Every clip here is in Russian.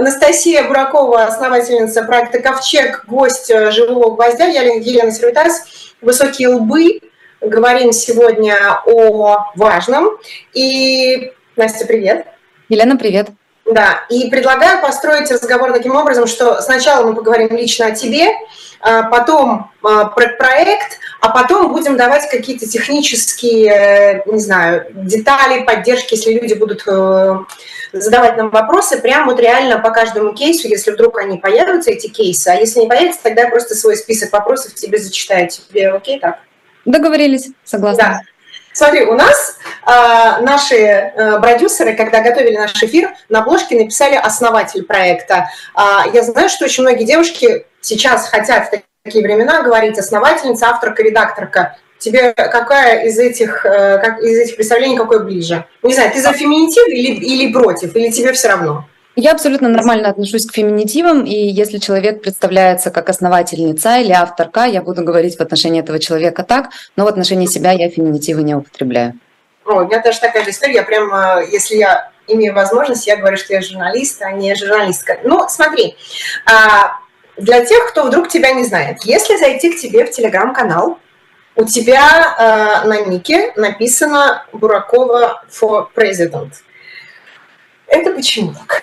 Анастасия Буракова, основательница проекта «Ковчег», гость э, «Живого гвоздя», я Елена Сервитас, «Высокие лбы». Говорим сегодня о важном. И, Настя, привет. Елена, привет. Да, и предлагаю построить разговор таким образом, что сначала мы поговорим лично о тебе, а потом а, про проект, а потом будем давать какие-то технические, не знаю, детали, поддержки, если люди будут э, задавать нам вопросы, прям вот реально по каждому кейсу, если вдруг они появятся, эти кейсы, а если не появятся, тогда просто свой список вопросов тебе зачитаю. Тебе окей так? Договорились, согласна. Да. Смотри, у нас э, наши э, продюсеры, когда готовили наш эфир, на обложке написали основатель проекта. Э, я знаю, что очень многие девушки сейчас хотят в такие времена говорить основательница, авторка, редакторка. Тебе какая из этих, э, как, из этих представлений какой ближе? Не знаю, ты за феминитив или, или против, или тебе все равно? Я абсолютно нормально отношусь к феминитивам, и если человек представляется как основательница или авторка, я буду говорить в отношении этого человека так, но в отношении себя я феминитивы не употребляю. О, у меня тоже такая же история. Я прям, э, если я имею возможность, я говорю, что я журналист, а не журналистка. Ну, смотри, а, для тех, кто вдруг тебя не знает, если зайти к тебе в телеграм-канал, у тебя э, на нике написано Буракова for President. Это почему так?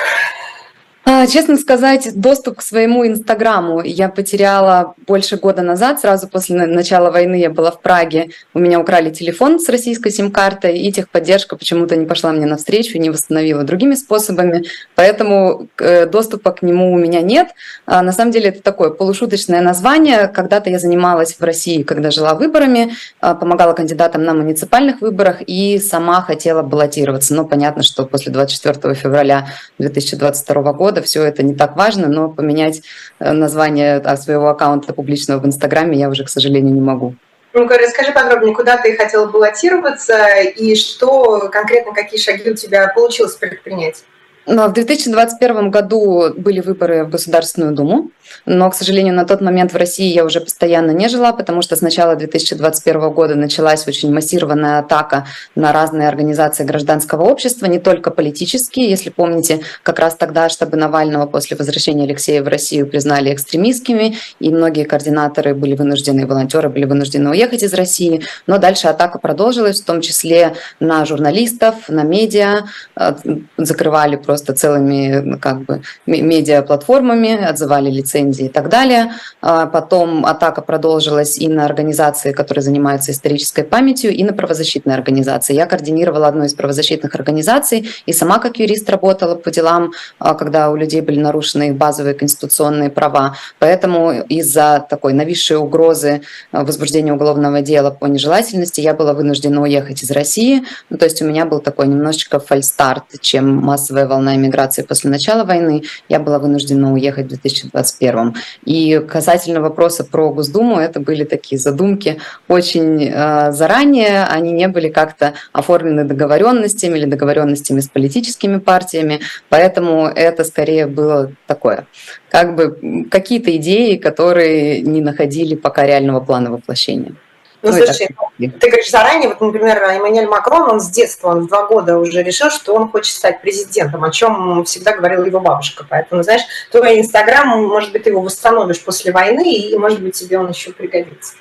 А, честно сказать, доступ к своему Инстаграму я потеряла больше года назад. Сразу после начала войны я была в Праге. У меня украли телефон с российской сим-картой, и техподдержка почему-то не пошла мне навстречу, не восстановила другими способами. Поэтому э, доступа к нему у меня нет. А, на самом деле это такое полушуточное название. Когда-то я занималась в России, когда жила выборами, а, помогала кандидатам на муниципальных выборах и сама хотела баллотироваться. Но понятно, что после 24 февраля 2022 года года все это не так важно, но поменять э, название своего аккаунта публичного в Инстаграме я уже, к сожалению, не могу. Ну, расскажи подробнее, куда ты хотела баллотироваться и что конкретно, какие шаги у тебя получилось предпринять? Но в 2021 году были выборы в Государственную Думу, но, к сожалению, на тот момент в России я уже постоянно не жила, потому что с начала 2021 года началась очень массированная атака на разные организации гражданского общества, не только политические. Если помните, как раз тогда штабы Навального после возвращения Алексея в Россию признали экстремистскими, и многие координаторы были вынуждены, волонтеры были вынуждены уехать из России. Но дальше атака продолжилась, в том числе на журналистов, на медиа, э, закрывали просто целыми как бы медиа-платформами, отзывали лицензии лицензии и так далее. А потом атака продолжилась и на организации, которые занимаются исторической памятью, и на правозащитные организации. Я координировала одну из правозащитных организаций и сама как юрист работала по делам, а, когда у людей были нарушены их базовые конституционные права. Поэтому из-за такой нависшей угрозы а, возбуждения уголовного дела по нежелательности я была вынуждена уехать из России. Ну, то есть у меня был такой немножечко фальстарт, чем массовая волна иммиграции после начала войны. Я была вынуждена уехать в 2021 первом. И касательно вопроса про Госдуму, это были такие задумки очень э, заранее, они не были как-то оформлены договоренностями или договоренностями с политическими партиями, поэтому это скорее было такое, как бы какие-то идеи, которые не находили пока реального плана воплощения. Ну, слушай, ты говоришь заранее, вот, например, Эммануэль Макрон, он с детства, он в два года уже решил, что он хочет стать президентом, о чем всегда говорила его бабушка. Поэтому, знаешь, твой Инстаграм, может быть, ты его восстановишь после войны, и, может быть, тебе он еще пригодится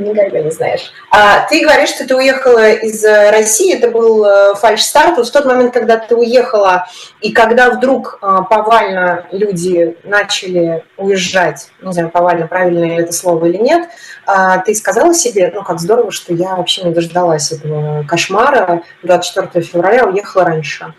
никогда не знаешь. А ты говоришь, что ты уехала из э, России, это был э, фальш-старт. Вот в тот момент, когда ты уехала, и когда вдруг э, повально люди начали уезжать, не знаю, повально, правильно ли это слово или нет, а ты сказала себе, ну, как здорово, что я вообще не дождалась этого кошмара, 24 февраля уехала раньше.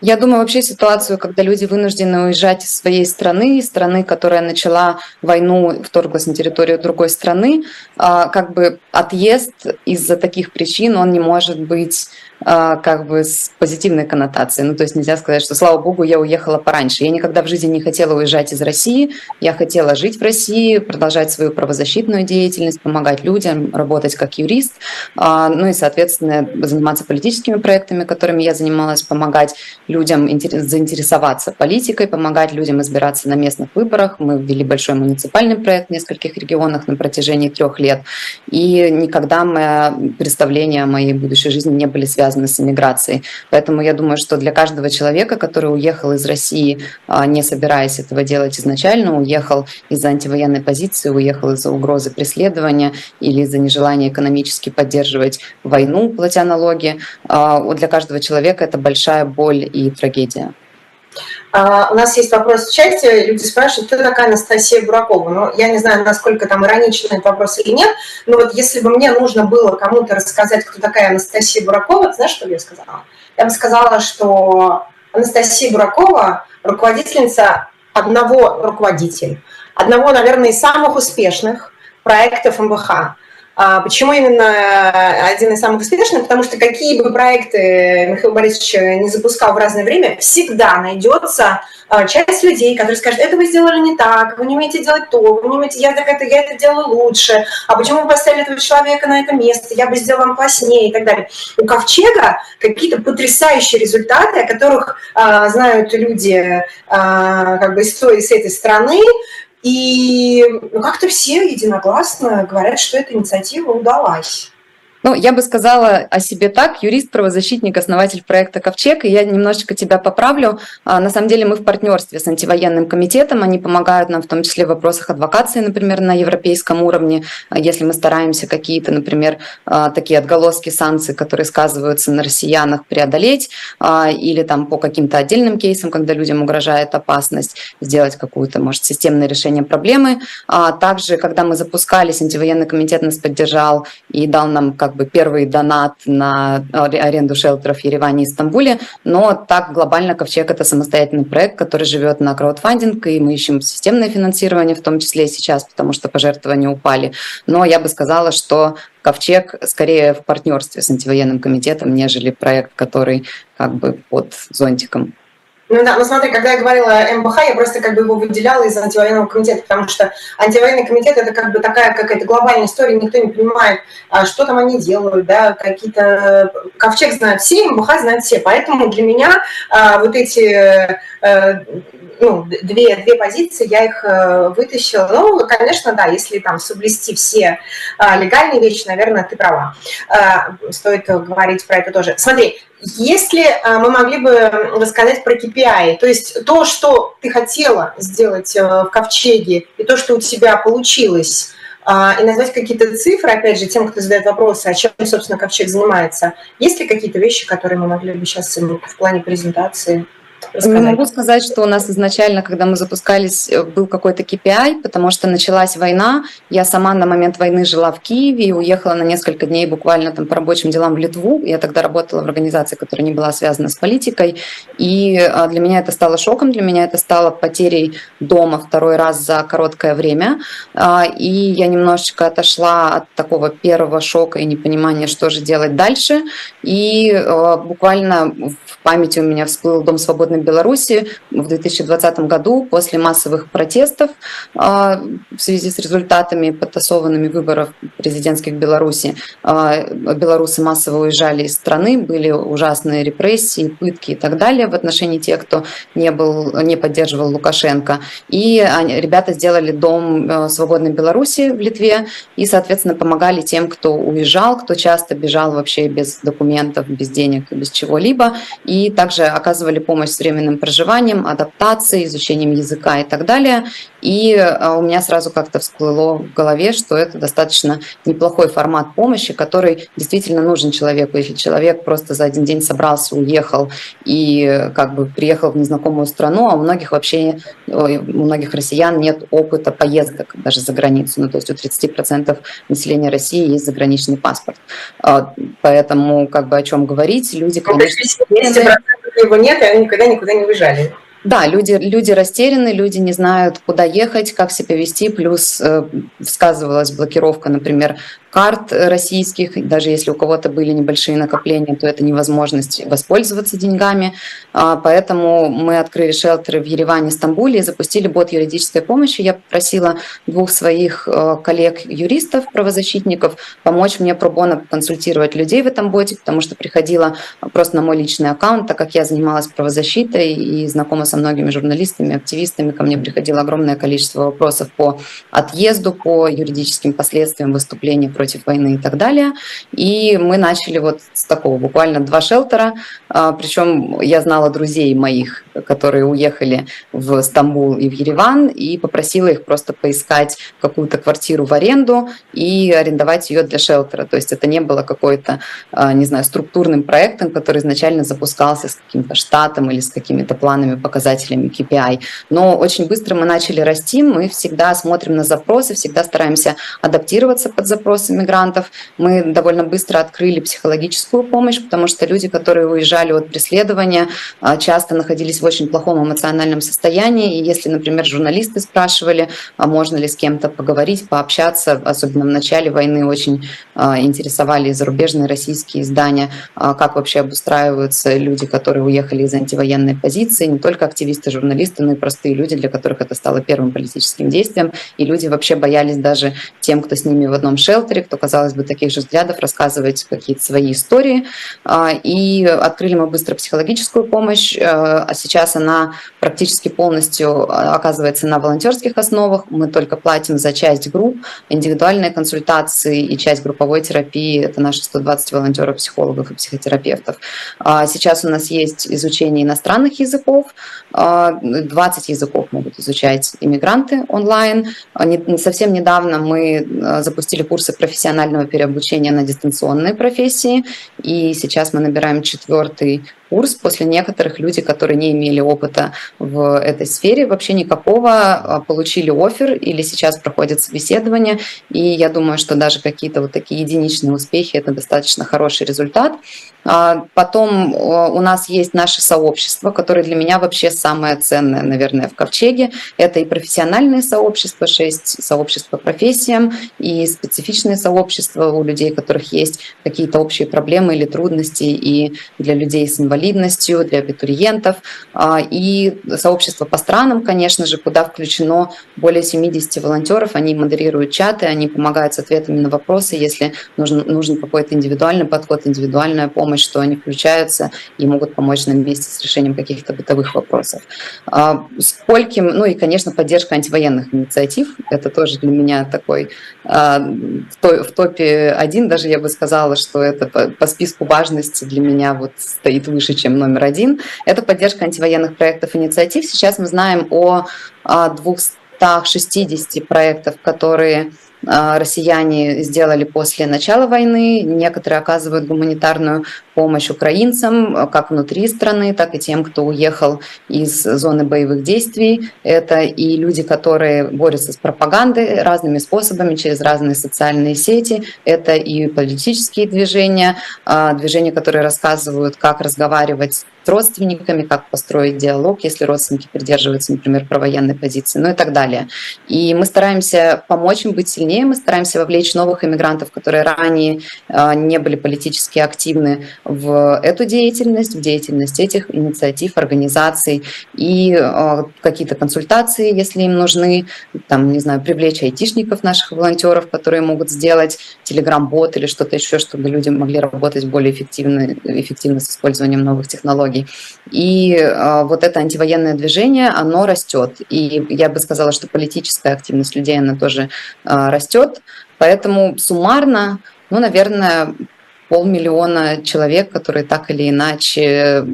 Я думаю, вообще ситуацию, когда люди вынуждены уезжать из своей страны, страны, которая начала войну, вторглась на территорию другой страны, а, как бы отъезд из-за таких причин, он не может быть а, как бы с позитивной коннотацией. Ну, то есть нельзя сказать, что, слава богу, я уехала пораньше. Я никогда в жизни не хотела уезжать из России. Я хотела жить в России, продолжать свою правозащитную деятельность, помогать людям, работать как юрист, а, ну и, соответственно, заниматься политическими проектами, которыми я занималась, помогать людям заинтересоваться политикой, помогать людям избираться на местных выборах. Мы ввели большой муниципальный проект в нескольких регионах на протяжении трех лет. И никогда мы представления о моей будущей жизни не были связаны с иммиграцией. Поэтому я думаю, что для каждого человека, который уехал из России, а, не собираясь этого делать изначально, уехал из-за антивоенной позиции, уехал из-за угрозы преследования или из-за нежелания экономически поддерживать войну, платя налоги, а, для каждого человека это большая боль и трагедия. Uh, у нас есть вопрос в чате, люди спрашивают, кто такая Анастасия Буракова. Ну, я не знаю, насколько там ироничный этот вопрос или нет, но вот если бы мне нужно было кому-то рассказать, кто такая Анастасия Буракова, знаешь, что бы я сказала? Я бы сказала, что Анастасия Буракова – руководительница одного руководителя, одного, наверное, из самых успешных проектов МВХ – почему именно э, один из самых успешных? Потому что какие бы проекты Михаил Борисович не запускал в разное время, всегда найдется э, часть людей, которые скажут, это вы сделали не так, вы не умеете делать то, вы не умеете, я, так это, я это делаю лучше, а почему вы поставили этого человека на это место, я бы сделал вам класснее и так далее. У Ковчега какие-то потрясающие результаты, о которых а, знают люди а, как бы из, той, из этой страны, и ну, как-то все единогласно говорят, что эта инициатива удалась. Ну, я бы сказала о себе так, юрист, правозащитник, основатель проекта «Ковчег», и я немножечко тебя поправлю. А, на самом деле мы в партнерстве с антивоенным комитетом, они помогают нам в том числе в вопросах адвокации, например, на европейском уровне, а, если мы стараемся какие-то, например, а, такие отголоски санкций, которые сказываются на россиянах, преодолеть, или там по каким-то отдельным кейсам, когда людям угрожает опасность, сделать какую-то, может, системное решение проблемы. Также, когда мы запускались, антивоенный комитет нас поддержал и дал нам как бы первый донат на аренду шелтеров в Ереване и Стамбуле, но так глобально Ковчег – это самостоятельный проект, который живет на краудфандинг, и мы ищем системное финансирование, в том числе и сейчас, потому что пожертвования упали. Но я бы сказала, что Ковчег скорее в партнерстве с антивоенным комитетом, нежели проект, который как бы под зонтиком ну да, ну смотри, когда я говорила МБХ, я просто как бы его выделяла из антивоенного комитета, потому что антивоенный комитет это как бы такая какая-то глобальная история, никто не понимает, а что там они делают, да, какие-то... Ковчег знает все, МБХ знает все, поэтому для меня а, вот эти а, ну, две, две позиции, я их э, вытащила. Ну, конечно, да, если там соблюсти все а, легальные вещи, наверное, ты права. А, стоит говорить про это тоже. Смотри, если а, мы могли бы рассказать про KPI, то есть то, что ты хотела сделать э, в Ковчеге, и то, что у тебя получилось, и назвать какие-то цифры, опять же, тем, кто задает вопросы, о чем, собственно, Ковчег занимается. Есть ли какие-то вещи, которые мы могли бы сейчас в плане презентации не могу сказать, что у нас изначально, когда мы запускались, э, был какой-то KPI, потому что началась война. Я сама на момент войны жила в Киеве и уехала на несколько дней буквально там по рабочим делам в Литву. Я тогда работала в организации, которая не была связана с политикой. И а, для меня это стало шоком, для меня это стало потерей дома второй раз за короткое время. А, и я немножечко отошла от такого первого шока и непонимания, что же делать дальше. И а, буквально в памяти у меня всплыл Дом свободной Западной Беларуси в 2020 году после массовых протестов а, в связи с результатами подтасованными выборов президентских Беларуси. А, белорусы массово уезжали из страны, были ужасные репрессии, пытки и так далее в отношении тех, кто не, был, не поддерживал Лукашенко. И ребята сделали дом э, свободной Беларуси в Литве и, соответственно, помогали тем, кто уезжал, кто часто бежал вообще без документов, без денег, без чего-либо. И также оказывали помощь временным проживанием, адаптацией, изучением языка и так далее. И а, у меня сразу как-то всплыло в голове, что это достаточно неплохой формат помощи, который действительно нужен человеку. Если человек просто за один день собрался, уехал и как бы приехал в незнакомую страну, а у многих вообще, у многих россиян нет опыта поездок даже за границу. Ну, то есть у 30% населения России есть заграничный паспорт. А, поэтому как бы о чем говорить, люди, ну, конечно... Если его нет, и они никогда никуда не уезжали. Да, люди, люди растеряны, люди не знают, куда ехать, как себя вести, плюс э, сказывалась блокировка, например, карт российских, даже если у кого-то были небольшие накопления, то это невозможность воспользоваться деньгами. А, поэтому мы открыли шелтеры в Ереване, Стамбуле и запустили бот юридической помощи. Я попросила двух своих э, коллег-юристов, правозащитников, помочь мне пробона консультировать людей в этом боте, потому что приходила просто на мой личный аккаунт, так как я занималась правозащитой и знакома со многими журналистами, активистами, ко мне приходило огромное количество вопросов по отъезду, по юридическим последствиям выступления против войны и так далее. И мы начали вот с такого буквально два шелтера, а, причем я знала друзей моих, которые уехали в Стамбул и в Ереван, и попросила их просто поискать какую-то квартиру в аренду и арендовать ее для шелтера. То есть это не было какой-то, а, не знаю, структурным проектом, который изначально запускался с каким-то штатом или с какими-то планами, показателями KPI. Но очень быстро мы начали расти, мы всегда смотрим на запросы, всегда стараемся адаптироваться под запросы запросы мигрантов. Мы довольно быстро открыли психологическую помощь, потому что люди, которые уезжали от преследования, а, часто находились в очень плохом эмоциональном состоянии. И если, например, журналисты спрашивали, а можно ли с кем-то поговорить, пообщаться, особенно в начале войны очень а, интересовали зарубежные российские издания, как вообще обустраиваются люди, которые уехали из антивоенной позиции, не только активисты, журналисты, но и простые люди, для которых это стало первым политическим действием. И люди вообще боялись даже тем, кто с ними в одном шелтере, авторе, кто, казалось бы, таких же взглядов, рассказывать какие-то свои истории. А, и открыли мы быстро психологическую помощь, э, а сейчас она практически полностью а, оказывается на волонтерских основах. Мы только платим за часть групп, индивидуальные консультации и часть групповой терапии. Это наши 120 волонтеров, психологов и психотерапевтов. А, сейчас у нас есть изучение иностранных языков. 20 языков могут изучать иммигранты онлайн. Совсем недавно мы запустили курсы профессионального переобучения на дистанционные профессии. И сейчас мы набираем четвертый курс после некоторых люди, которые не имели опыта в этой сфере, вообще никакого, а, получили офер или сейчас проходят собеседование. И я думаю, что даже какие-то вот такие единичные успехи – это достаточно хороший результат. А, потом у нас есть наше сообщество, которое для меня вообще самое ценное, наверное, в Ковчеге. Это и профессиональные сообщества, шесть сообществ по профессиям, и специфичные сообщества у людей, у которых есть какие-то общие проблемы или трудности, и для людей с инвалидностью инвалидностью, для абитуриентов. А, и сообщество по странам, конечно же, куда включено более 70 волонтеров. Они модерируют чаты, они помогают с ответами на вопросы. Если нужен, нужен какой-то индивидуальный подход, индивидуальная помощь, то они включаются и могут помочь нам вместе с решением каких-то бытовых вопросов. А, скольким, ну и, конечно, поддержка антивоенных инициатив. Это тоже для меня такой а, в топе один, даже я бы сказала, что это по списку важности для меня вот стоит выше выше, чем номер один. Это поддержка антивоенных проектов и инициатив. Сейчас мы знаем о 260 проектов, которые а, россияне сделали после начала войны. Некоторые оказывают гуманитарную помощь украинцам, как внутри страны, так и тем, кто уехал из зоны боевых действий. Это и люди, которые борются с пропагандой разными способами, через разные социальные сети. Это и политические движения, а, движения, которые рассказывают, как разговаривать с родственниками, как построить диалог, если родственники придерживаются, например, провоенной позиции, ну и так далее. И мы стараемся помочь им быть сильнее, мы стараемся вовлечь новых иммигрантов, которые ранее а, не были политически активны в эту деятельность, в деятельность этих инициатив, организаций и э, какие-то консультации, если им нужны, там, не знаю, привлечь айтишников, наших волонтеров, которые могут сделать телеграм-бот или что-то еще, чтобы люди могли работать более эффективно, эффективно с использованием новых технологий. И э, вот это антивоенное движение, оно растет. И я бы сказала, что политическая активность людей, она тоже э, растет. Поэтому суммарно, ну, наверное, полмиллиона человек, которые так или иначе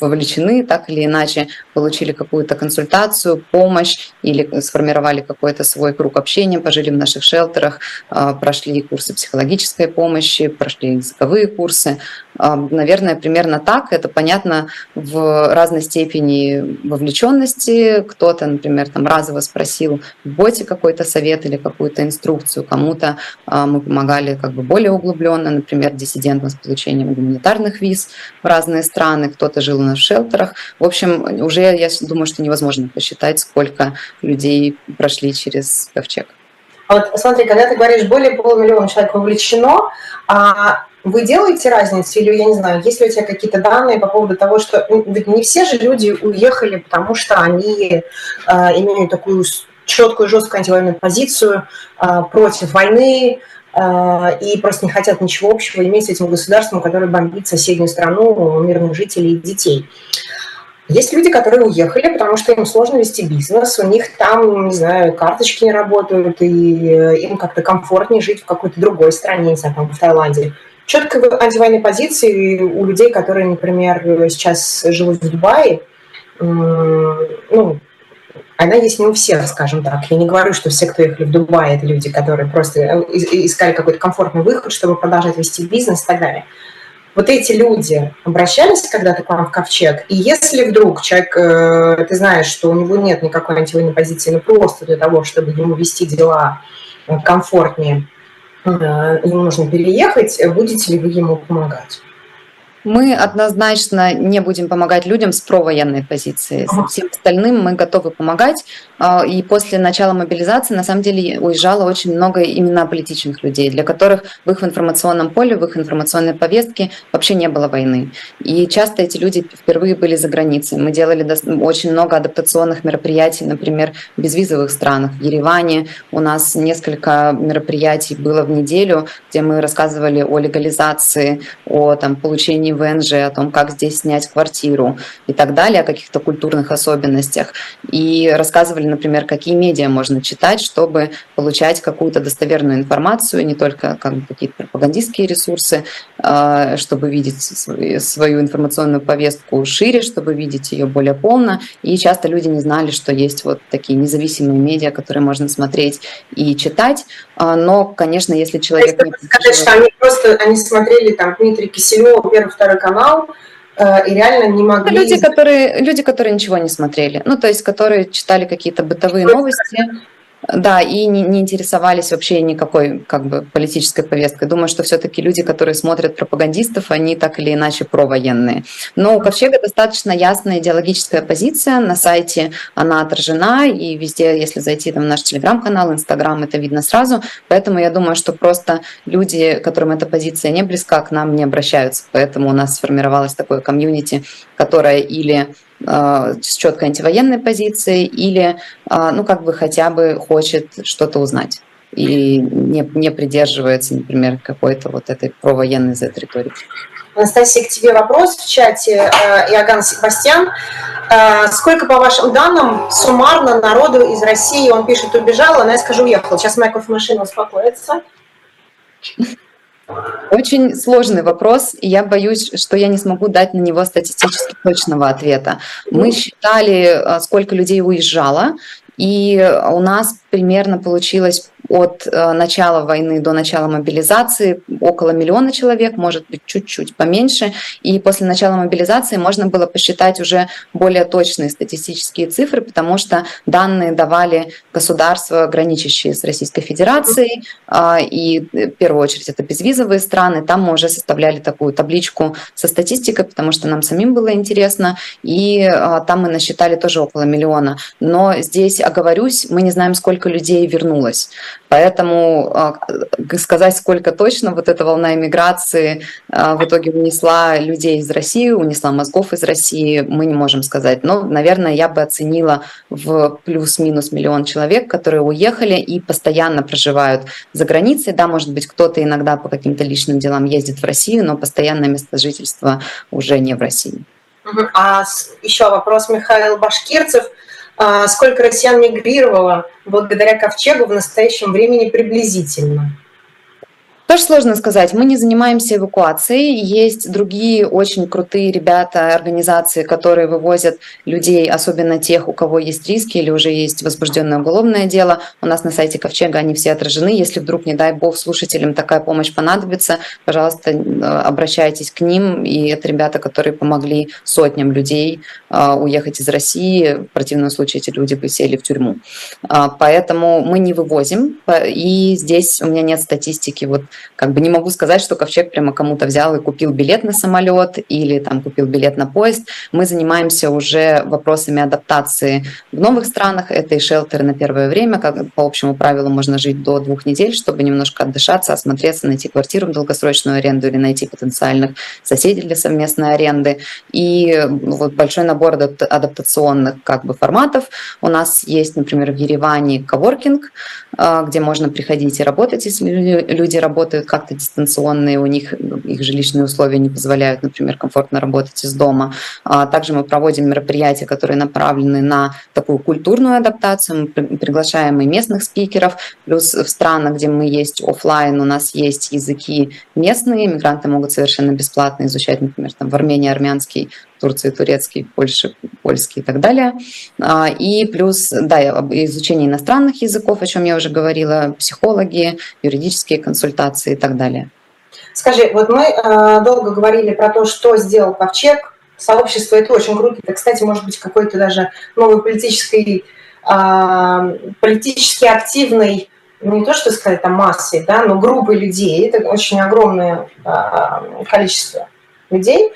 вовлечены, так или иначе получили какую-то консультацию, помощь или сформировали какой-то свой круг общения, пожили в наших шелтерах, а, прошли курсы психологической помощи, прошли языковые курсы. Наверное, примерно так. Это понятно в разной степени вовлеченности. Кто-то, например, там разово спросил в боте какой-то совет или какую-то инструкцию. Кому-то а, мы помогали как бы более углубленно, например, диссидентам с получением гуманитарных виз в разные страны. Кто-то жил в шелтерах. В общем, уже я думаю, что невозможно посчитать, сколько людей прошли через ковчег. А вот смотри, когда ты говоришь, более полумиллиона человек вовлечено, а вы делаете разницу или, я не знаю, есть ли у тебя какие-то данные по поводу того, что ведь не все же люди уехали, потому что они э, имеют такую четкую, жесткую антивоенную позицию э, против войны э, и просто не хотят ничего общего иметь с этим государством, которое бомбит соседнюю страну, мирных жителей и детей. Есть люди, которые уехали, потому что им сложно вести бизнес, у них там, не знаю, карточки не работают, и э, им как-то комфортнее жить в какой-то другой стране, не знаю, там, в Таиланде. Четко антивоенной позиции у людей, которые, например, сейчас живут в Дубае, ну, она есть не у всех, скажем так. Я не говорю, что все, кто ехали в Дубай, это люди, которые просто э, искали какой-то комфортный выход, чтобы продолжать вести бизнес и так далее. Вот эти люди обращались когда-то к вам в ковчег, и если вдруг человек, э, ты знаешь, что у него нет никакой антивоенной позиции, но просто для того, чтобы ему вести дела э, комфортнее, э, ему нужно переехать, будете ли вы ему помогать? Мы однозначно не будем помогать людям с провоенной позиции. Всем остальным мы готовы помогать. А, и после начала мобилизации, на самом деле, уезжало очень много именно политичных людей, для которых в их информационном поле, в их информационной повестке вообще не было войны. И часто эти люди впервые были за границей. Мы делали очень много адаптационных мероприятий, например, в безвизовых странах. В Ереване у нас несколько мероприятий было в неделю, где мы рассказывали о легализации, о там, получении ВНЖ, о том, как здесь снять квартиру и так далее, о каких-то культурных особенностях. И рассказывали, например, какие медиа можно читать, чтобы получать какую-то достоверную информацию, не только как бы, какие-то пропагандистские ресурсы, чтобы видеть свою информационную повестку шире, чтобы видеть ее более полно. И часто люди не знали, что есть вот такие независимые медиа, которые можно смотреть и читать. А, но, конечно, если человек... Не сказать, что они просто они смотрели там Дмитрий Киселев, первый, второй канал, э, и реально не могли... Люди которые, люди, которые ничего не смотрели, ну, то есть, которые читали какие-то бытовые новости, да, и не, не интересовались вообще никакой как бы политической повесткой. Думаю, что все-таки люди, которые смотрят пропагандистов, они так или иначе провоенные. Но у Ковчега достаточно ясная идеологическая позиция. На сайте она отражена, и везде, если зайти там, в наш телеграм-канал, инстаграм, это видно сразу. Поэтому я думаю, что просто люди, которым эта позиция не близка, к нам не обращаются. Поэтому у нас сформировалось такое комьюнити, которое или с четкой антивоенной позицией или, э, ну, как бы хотя бы хочет что-то узнать и не, не придерживается, например, какой-то вот этой провоенной Z-риторики. Анастасия, к тебе вопрос в чате. Э, Иоганн Себастьян. Сколько, по вашим данным, суммарно народу из России, он пишет, убежал, она, я скажу, уехала. Сейчас моя кофемашина успокоится. Очень сложный вопрос, и я боюсь, что я не смогу дать на него статистически точного ответа. Мы считали, э, сколько людей уезжало, и у нас примерно получилось от э, начала войны до начала мобилизации около миллиона человек, может быть, чуть-чуть поменьше. И после начала мобилизации можно было посчитать уже более точные статистические цифры, потому что данные давали государства, граничащие с Российской Федерацией, а, и в первую очередь это безвизовые страны. Там мы уже составляли такую табличку со статистикой, потому что нам самим было интересно, и а, там мы насчитали тоже около миллиона. Но здесь, оговорюсь, мы не знаем, сколько людей вернулось. Поэтому а, сказать, сколько точно вот эта волна иммиграции а, в итоге унесла людей из России, унесла мозгов из России, мы не можем сказать. Но, наверное, я бы оценила в плюс-минус миллион человек, которые уехали и постоянно проживают за границей. Да, может быть, кто-то иногда по каким-то личным делам ездит в Россию, но постоянное место жительства уже не в России. А еще вопрос Михаил Башкирцев – сколько россиян мигрировало благодаря ковчегу в настоящем времени приблизительно? Тоже сложно сказать. Мы не занимаемся эвакуацией. Есть другие очень крутые ребята, организации, которые вывозят людей, особенно тех, у кого есть риски или уже есть возбужденное уголовное дело. У нас на сайте Ковчега они все отражены. Если вдруг, не дай бог, слушателям такая помощь понадобится, пожалуйста, обращайтесь к ним. И это ребята, которые помогли сотням людей а, уехать из России. В противном случае эти люди бы сели в тюрьму. А, поэтому мы не вывозим. И здесь у меня нет статистики вот как бы не могу сказать, что Ковчег прямо кому-то взял и купил билет на самолет или там купил билет на поезд. Мы занимаемся уже вопросами адаптации в новых странах. Это и шелтеры на первое время, как по общему правилу можно жить до двух недель, чтобы немножко отдышаться, осмотреться, найти квартиру в долгосрочную аренду или найти потенциальных соседей для совместной аренды. И вот большой набор адаптационных как бы форматов. У нас есть, например, в Ереване коворкинг, а, где можно приходить и работать, если люди работают как-то дистанционно, и у них их жилищные условия не позволяют, например, комфортно работать из дома. А также мы проводим мероприятия, которые направлены на такую культурную адаптацию. Мы приглашаем и местных спикеров, плюс в странах, где мы есть офлайн, у нас есть языки местные, мигранты могут совершенно бесплатно изучать, например, там в Армении армянский, Турции турецкий, Польши польский и так далее. А, и плюс, да, изучение иностранных языков, о чем я уже говорила, психологи, юридические консультации и так далее. Скажи, вот мы э, долго говорили про то, что сделал Ковчег, сообщество, это очень круто. Это, кстати, может быть какой-то даже новый политический, э, политически активный, ну, не то что сказать там массой, да, но группой людей. Это очень огромное количество людей.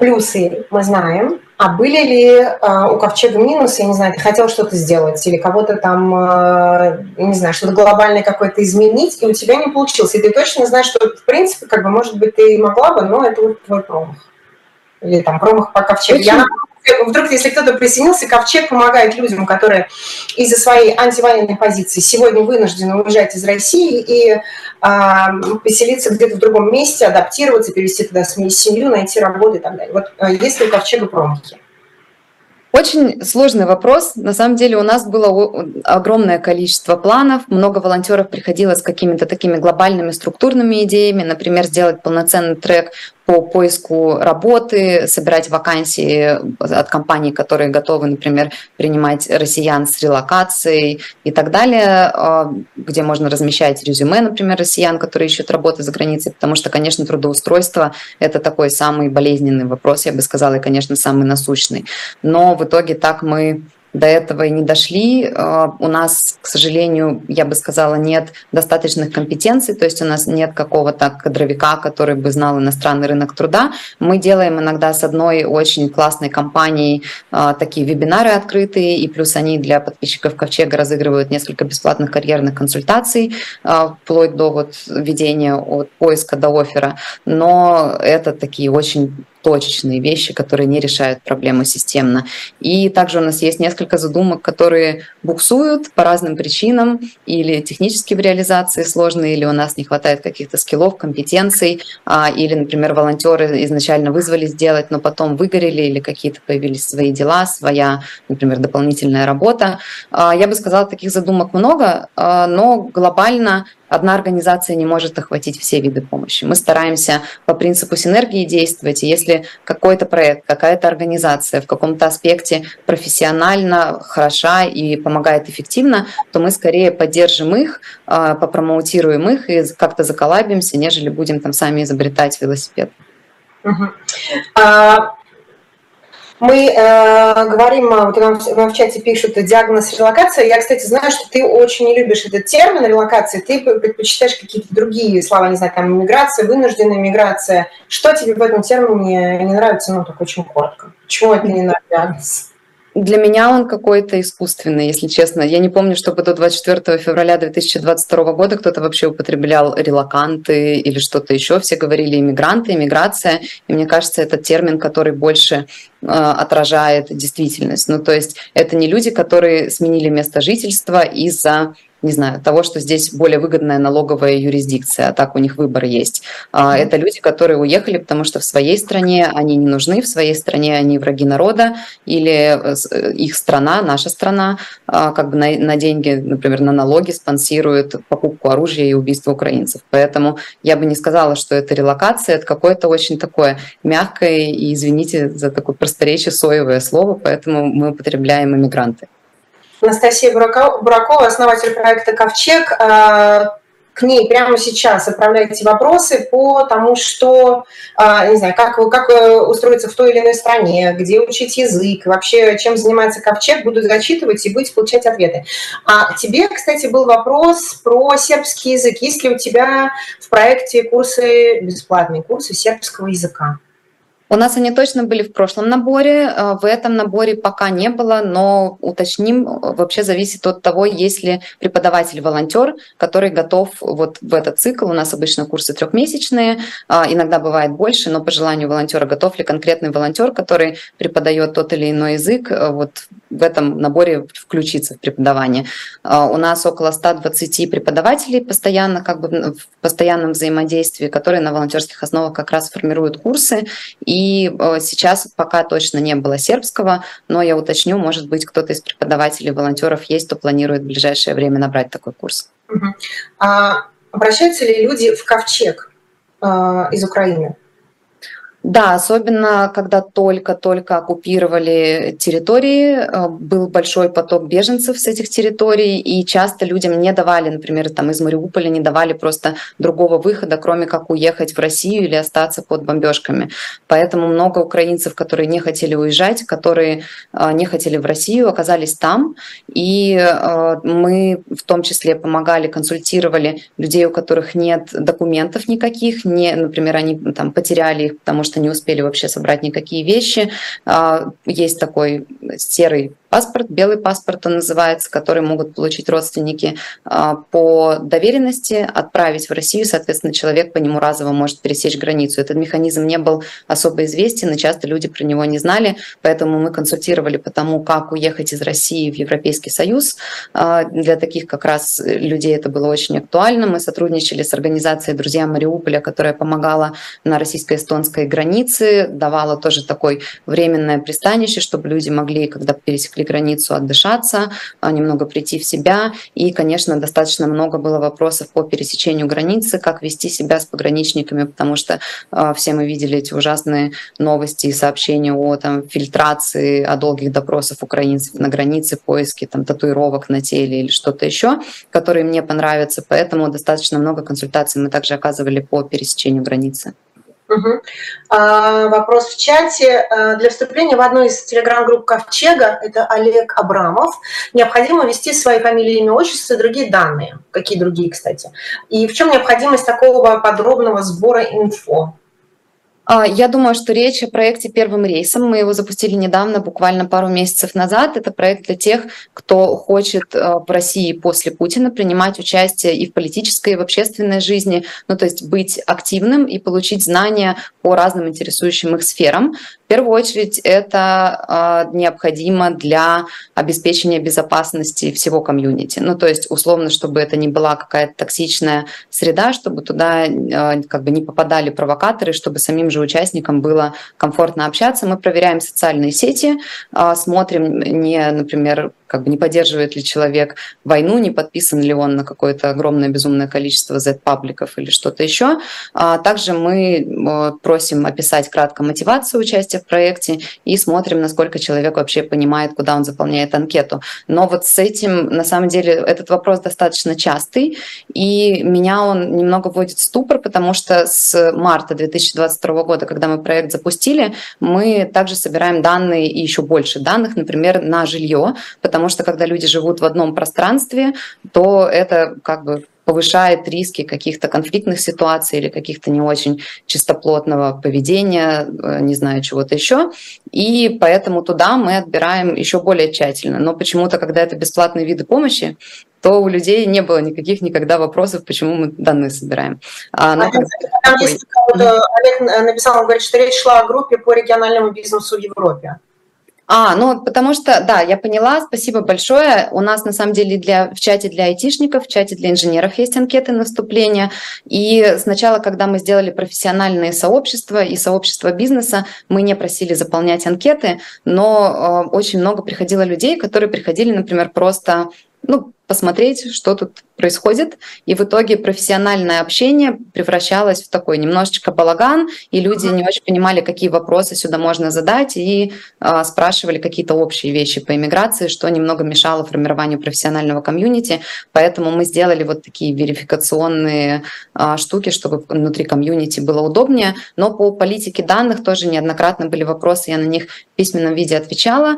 Плюсы мы знаем. А были ли э, у Ковчега минусы? Я не знаю, ты хотел что-то сделать или кого-то там, э, не знаю, что-то глобальное какое-то изменить, и у тебя не получилось. И ты точно знаешь, что, в принципе, как бы, может быть, ты могла бы, но это вот твой промах. Или там промах по Ковчегу. Я вдруг, если кто-то присоединился, Ковчег помогает людям, которые из-за своей антивоенной позиции сегодня вынуждены уезжать из России и а, поселиться где-то в другом месте, адаптироваться, перевести туда семью, найти работу и так далее. Вот а, есть ли у Ковчега промахи? Очень сложный вопрос. На самом деле у нас было огромное количество планов, много волонтеров приходило с какими-то такими глобальными структурными идеями, например, сделать полноценный трек по поиску работы, собирать вакансии от компаний, которые готовы, например, принимать россиян с релокацией и так далее, а, где можно размещать резюме, например, россиян, которые ищут работу за границей, потому что, конечно, трудоустройство – это такой самый болезненный вопрос, я бы сказала, и, конечно, самый насущный. Но в итоге так мы до этого и не дошли. А, у нас, к сожалению, я бы сказала, нет достаточных компетенций, то есть у нас нет какого-то кадровика, который бы знал иностранный рынок труда. Мы делаем иногда с одной очень классной компанией а, такие вебинары открытые, и плюс они для подписчиков Ковчега разыгрывают несколько бесплатных карьерных консультаций, а, вплоть до вот ведения от поиска до оффера. Но это такие очень точечные вещи, которые не решают проблему системно. И также у нас есть несколько задумок, которые буксуют по разным причинам, или технически в реализации сложные, или у нас не хватает каких-то скиллов, компетенций, а, или, например, волонтеры изначально вызвали сделать, но потом выгорели, или какие-то появились свои дела, своя, например, дополнительная работа. А, я бы сказала, таких задумок много, а, но глобально одна организация не может охватить все виды помощи. Мы стараемся по принципу синергии действовать, и если какой-то проект, какая-то организация в каком-то аспекте профессионально хороша и помогает эффективно, то мы скорее поддержим их, а, попромоутируем их и как-то заколабимся, нежели будем там сами изобретать велосипед. Угу. А, мы э, говорим, э, вот нам, нам в чате пишут диагноз релокация. Я, кстати, знаю, что ты очень не любишь этот термин релокации, ты предпочитаешь какие-то другие слова, не знаю, там миграция, вынужденная миграция. Что тебе в этом термине не нравится, ну, так очень коротко? Почему это не нравится? Для меня он какой-то искусственный, если честно. Я не помню, чтобы до 24 февраля 2022 года кто-то вообще употреблял релаканты или что-то еще. Все говорили иммигранты, иммиграция. И мне кажется, это термин, который больше э, отражает действительность. Ну, то есть это не люди, которые сменили место жительства из-за не знаю, того, что здесь более выгодная налоговая юрисдикция, а так у них выбор есть. А, это люди, которые уехали, потому что в своей стране они не нужны, в своей стране они враги народа, или э, э, их страна, наша страна, а, как бы на, на деньги, например, на налоги спонсирует покупку оружия и убийство украинцев. Поэтому я бы не сказала, что это релокация, это какое-то очень такое мягкое и, извините за такое просторечие, соевое слово, поэтому мы употребляем иммигранты. Анастасия Буракова, основатель проекта «Ковчег». А, к ней прямо сейчас отправляете вопросы по тому, что, а, не знаю, как, как э, устроиться в той или иной стране, где учить язык, вообще чем занимается ковчег, буду зачитывать и будете получать ответы. А тебе, кстати, был вопрос про сербский язык. Есть ли у тебя в проекте курсы, бесплатные курсы сербского языка? У нас они точно были в прошлом наборе, э, в этом наборе пока не было, но уточним, вообще зависит от того, есть ли преподаватель-волонтер, который готов вот в этот цикл. У нас обычно курсы трехмесячные, а, иногда бывает больше, но по желанию волонтера готов ли конкретный волонтер, который преподает тот или иной язык, э, вот в этом наборе включиться в преподавание. А, у нас около 120 преподавателей постоянно, как бы в постоянном взаимодействии, которые на волонтерских основах как раз формируют курсы и и э, сейчас пока точно не было сербского, но я уточню, может быть, кто-то из преподавателей, волонтеров есть, кто планирует в ближайшее время набрать такой курс. Угу. А обращаются ли люди в ковчег э, из Украины? Да, особенно когда только-только оккупировали территории, э, был большой поток беженцев с этих территорий, и часто людям не давали, например, там из Мариуполя не давали просто другого выхода, кроме как уехать в Россию или остаться под бомбежками. Поэтому много украинцев, которые не хотели уезжать, которые э, не хотели в Россию, оказались там, и э, мы в том числе помогали, консультировали людей, у которых нет документов никаких, не, например, они там потеряли их, потому что что не успели вообще собрать никакие вещи. А, есть такой серый паспорт, белый паспорт он называется, который могут получить родственники а, по доверенности, отправить в Россию, соответственно, человек по нему разово может пересечь границу. Этот механизм не был особо известен, и часто люди про него не знали, поэтому мы консультировали по тому, как уехать из России в Европейский Союз. А, для таких как раз людей это было очень актуально. Мы сотрудничали с организацией «Друзья Мариуполя», которая помогала на российско-эстонской границе, давала тоже такое временное пристанище, чтобы люди могли, когда пересекли границу, отдышаться, а, немного прийти в себя. И, конечно, достаточно много было вопросов по пересечению границы, как вести себя с пограничниками, потому что э, все мы видели эти ужасные новости и сообщения о там, фильтрации, о долгих допросах украинцев на границе, поиске там, татуировок на теле или что-то еще, которые мне понравятся. Поэтому достаточно много консультаций мы также оказывали по пересечению границы. Угу. А, вопрос в чате. А, для вступления в одну из телеграм-групп Ковчега, это Олег Абрамов, необходимо ввести свои фамилии, имя, отчество и другие данные. Какие другие, кстати? И в чем необходимость такого подробного сбора инфо? А, я думаю, что речь о проекте «Первым рейсом». Мы его запустили недавно, буквально пару месяцев назад. Это проект для тех, кто хочет а, в России после Путина принимать участие и в политической, и в общественной жизни, ну то есть быть активным и получить знания по разным интересующим их сферам. В первую очередь это э, необходимо для обеспечения безопасности всего комьюнити. Ну, то есть, условно, чтобы это не была какая-то токсичная среда, чтобы туда э, как бы не попадали провокаторы, чтобы самим же участникам было комфортно общаться. Мы проверяем социальные сети, э, смотрим не, например, как бы не поддерживает ли человек войну, не подписан ли он на какое-то огромное безумное количество Z-пабликов или что-то еще. А также мы просим описать кратко мотивацию участия в проекте и смотрим, насколько человек вообще понимает, куда он заполняет анкету. Но вот с этим, на самом деле, этот вопрос достаточно частый, и меня он немного вводит в ступор, потому что с марта 2022 года, когда мы проект запустили, мы также собираем данные и еще больше данных, например, на жилье, потому потому что когда люди живут в одном пространстве, то это как бы повышает риски каких-то конфликтных ситуаций или каких-то не очень чистоплотного поведения, э, не знаю, чего-то еще. И поэтому туда мы отбираем еще более тщательно. Но почему-то, когда это бесплатные виды помощи, то у людей не было никаких никогда вопросов, почему мы данные собираем. А, а, там такой... есть, вот, Олег написал, он говорит, что речь шла о группе по региональному бизнесу в Европе. А, ну потому что, да, я поняла, спасибо большое. У нас на самом деле для, в чате для айтишников, в чате для инженеров есть анкеты на вступление. И сначала, когда мы сделали профессиональные сообщества и сообщества бизнеса, мы не просили заполнять анкеты, но э, очень много приходило людей, которые приходили, например, просто ну, посмотреть, что тут происходит, и в итоге профессиональное общение превращалось в такой немножечко балаган, и люди не очень понимали, какие вопросы сюда можно задать, и э, спрашивали какие-то общие вещи по иммиграции, что немного мешало формированию профессионального комьюнити, поэтому мы сделали вот такие верификационные э, штуки, чтобы внутри комьюнити было удобнее, но по политике данных тоже неоднократно были вопросы, я на них в письменном виде отвечала.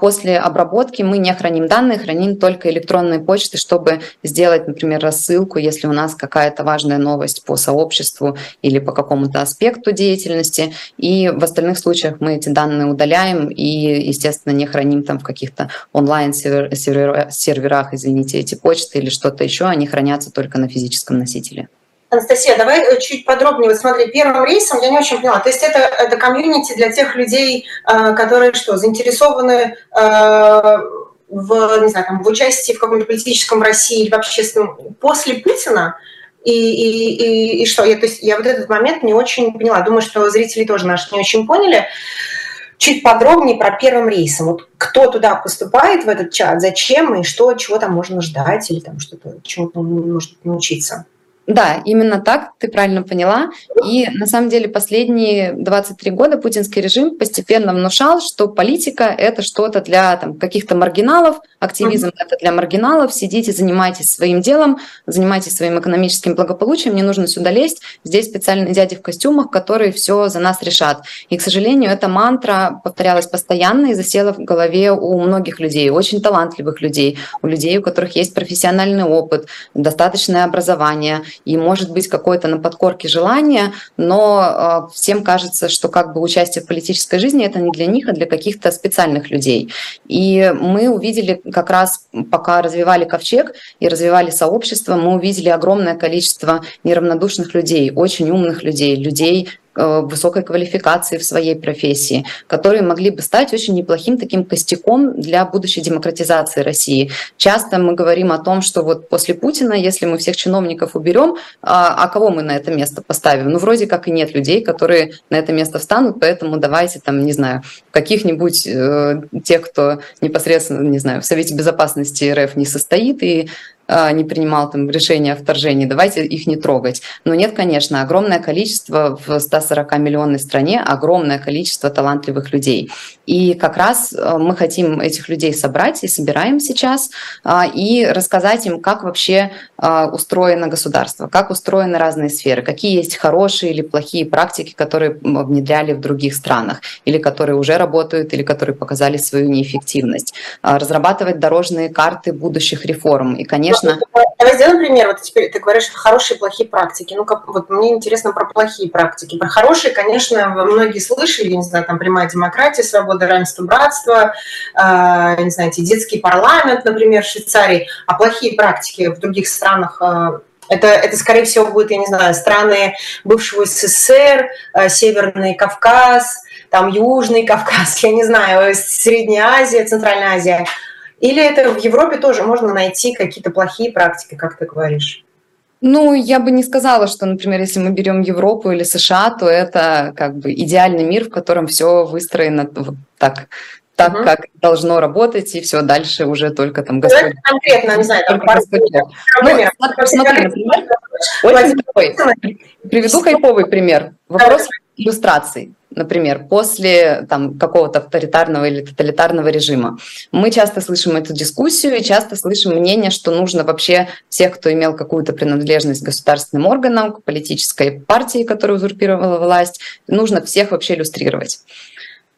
После обработки мы не храним данные, храним только электронные почты, чтобы сделать, например, рассылку, если у нас какая-то важная новость по сообществу или по какому-то аспекту деятельности. И в остальных случаях мы эти данные удаляем и, естественно, не храним там в каких-то онлайн-серверах, извините, эти почты или что-то еще. Они хранятся только на физическом носителе. Анастасия, давай э, чуть подробнее. Вот смотри, первым рейсом я не очень поняла. То есть это, это комьюнити для тех людей, э, которые что, заинтересованы э, в, не знаю, там, в участии в каком-то политическом России или в общественном после Путина, и, и, и, и что? Я, то есть я вот этот момент не очень поняла. Думаю, что зрители тоже наши не очень поняли. Чуть подробнее про первым рейсом. Вот кто туда поступает в этот чат, зачем и что, чего там можно ждать или там что-то, чему-то может научиться. Да, именно так, ты правильно поняла. И на самом деле последние 23 года путинский режим постепенно внушал, что политика — это что-то для там, каких-то маргиналов, активизм — это для маргиналов, сидите, занимайтесь своим делом, занимайтесь своим экономическим благополучием, не нужно сюда лезть, здесь специальные дяди в костюмах, которые все за нас решат. И, к сожалению, эта мантра повторялась постоянно и засела в голове у многих людей, очень талантливых людей, у людей, у которых есть профессиональный опыт, достаточное образование — и может быть какое-то на подкорке желание, но а, всем кажется, что как бы участие в политической жизни это не для них, а для каких-то специальных людей. И мы увидели как раз, пока развивали ковчег и развивали сообщество, мы увидели огромное количество неравнодушных людей, очень умных людей, людей, высокой квалификации в своей профессии, которые могли бы стать очень неплохим таким костяком для будущей демократизации России. Часто мы говорим о том, что вот после Путина, если мы всех чиновников уберем, а, а кого мы на это место поставим? Ну, вроде как и нет людей, которые на это место встанут, поэтому давайте там, не знаю, каких-нибудь э, тех, кто непосредственно, не знаю, в Совете Безопасности РФ не состоит и не принимал там решения о вторжении, давайте их не трогать. Но нет, конечно, огромное количество в 140-миллионной стране, огромное количество талантливых людей. И как раз э, мы хотим этих людей собрать и собираем сейчас, а, и рассказать им, как вообще а, устроено государство, как устроены разные сферы, какие есть хорошие или плохие практики, которые внедряли в других странах, или которые уже работают, или которые показали свою неэффективность. Разрабатывать дорожные карты будущих реформ. И, конечно, конечно. Давай сделаем пример. Вот теперь ты говоришь, хорошие и плохие практики. Ну, как, вот мне интересно про плохие практики. Про хорошие, конечно, многие слышали, не знаю, там прямая демократия, свобода, равенство, братство, э, не знаю, детский парламент, например, в Швейцарии. А плохие практики в других странах э, это, это, скорее всего, будет, я не знаю, страны бывшего СССР, э, Северный Кавказ, там Южный Кавказ, я не знаю, Средняя Азия, Центральная Азия. Или это в Европе тоже можно найти какие-то плохие практики, как ты говоришь? Ну, я бы не сказала, что, например, если мы берем Европу или США, то это как бы идеальный мир, в котором все выстроено вот так, так угу. как должно работать, и все дальше уже только там Господь. Конкретно, не знаю, там пару Ну, смотри, например, очень такой, приведу хайповый пример. Вопрос иллюстраций например, после там, какого-то авторитарного или тоталитарного режима. Мы часто слышим эту дискуссию и часто слышим мнение, что нужно вообще всех, кто имел какую-то принадлежность к государственным органам, к политической партии, которая узурпировала власть, нужно всех вообще иллюстрировать.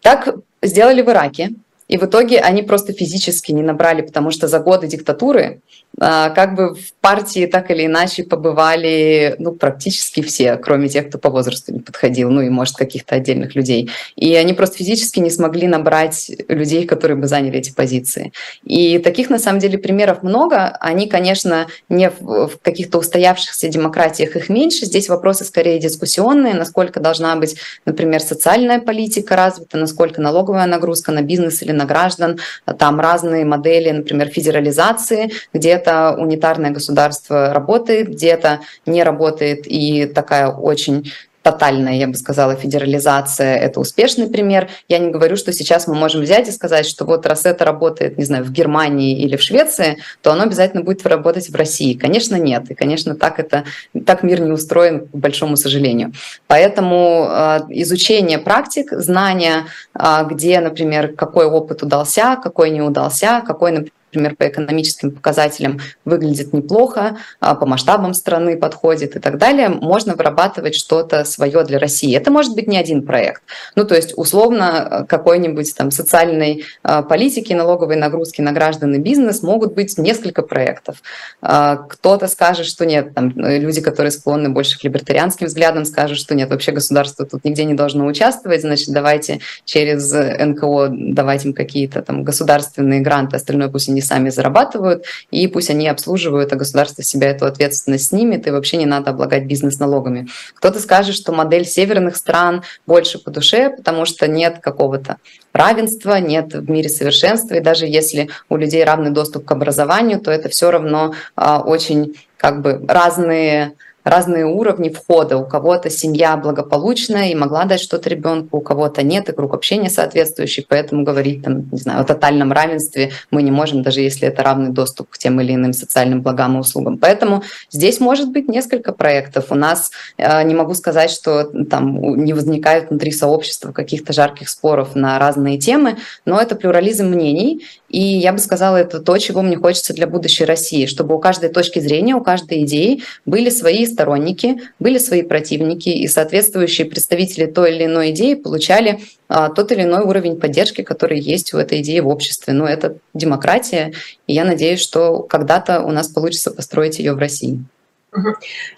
Так сделали в Ираке, и в итоге они просто физически не набрали, потому что за годы диктатуры а, как бы в партии так или иначе побывали ну, практически все, кроме тех, кто по возрасту не подходил, ну и, может, каких-то отдельных людей. И они просто физически не смогли набрать людей, которые бы заняли эти позиции. И таких, на самом деле, примеров много. Они, конечно, не в, каких-то устоявшихся демократиях их меньше. Здесь вопросы скорее дискуссионные, насколько должна быть, например, социальная политика развита, насколько налоговая нагрузка на бизнес или на граждан. Там разные модели, например, федерализации, где где-то унитарное государство работает, где-то не работает и такая очень тотальная, я бы сказала, федерализация – это успешный пример. Я не говорю, что сейчас мы можем взять и сказать, что вот раз это работает, не знаю, в Германии или в Швеции, то оно обязательно будет работать в России. Конечно, нет. И, конечно, так, это, так мир не устроен, к большому сожалению. Поэтому э, изучение практик, знания, э, где, например, какой опыт удался, какой не удался, какой, например, например, по экономическим показателям выглядит неплохо, а по масштабам страны подходит и так далее, можно вырабатывать что-то свое для России. Это может быть не один проект. Ну, то есть, условно, какой-нибудь там социальной а, политики, налоговой нагрузки на граждан и бизнес могут быть несколько проектов. А, кто-то скажет, что нет, там люди, которые склонны больше к либертарианским взглядам, скажут, что нет, вообще государство тут нигде не должно участвовать, значит, давайте через НКО давать им какие-то там государственные гранты, остальное пусть они сами зарабатывают, и пусть они обслуживают, а государство себя эту ответственность снимет, и вообще не надо облагать бизнес налогами. Кто-то скажет, что модель северных стран больше по душе, потому что нет какого-то равенства, нет в мире совершенства, и даже если у людей равный доступ к образованию, то это все равно а, очень как бы разные разные уровни входа. У кого-то семья благополучная и могла дать что-то ребенку, у кого-то нет, и круг общения соответствующий, поэтому говорить там, не знаю, о тотальном равенстве мы не можем, даже если это равный доступ к тем или иным социальным благам и услугам. Поэтому здесь может быть несколько проектов. У нас, э, не могу сказать, что там не возникает внутри сообщества каких-то жарких споров на разные темы, но это плюрализм мнений, и я бы сказала, это то, чего мне хочется для будущей России, чтобы у каждой точки зрения, у каждой идеи были свои сторонники, были свои противники, и соответствующие представители той или иной идеи получали а, тот или иной уровень поддержки, который есть у этой идеи в обществе. Но это демократия, и я надеюсь, что когда-то у нас получится построить ее в России.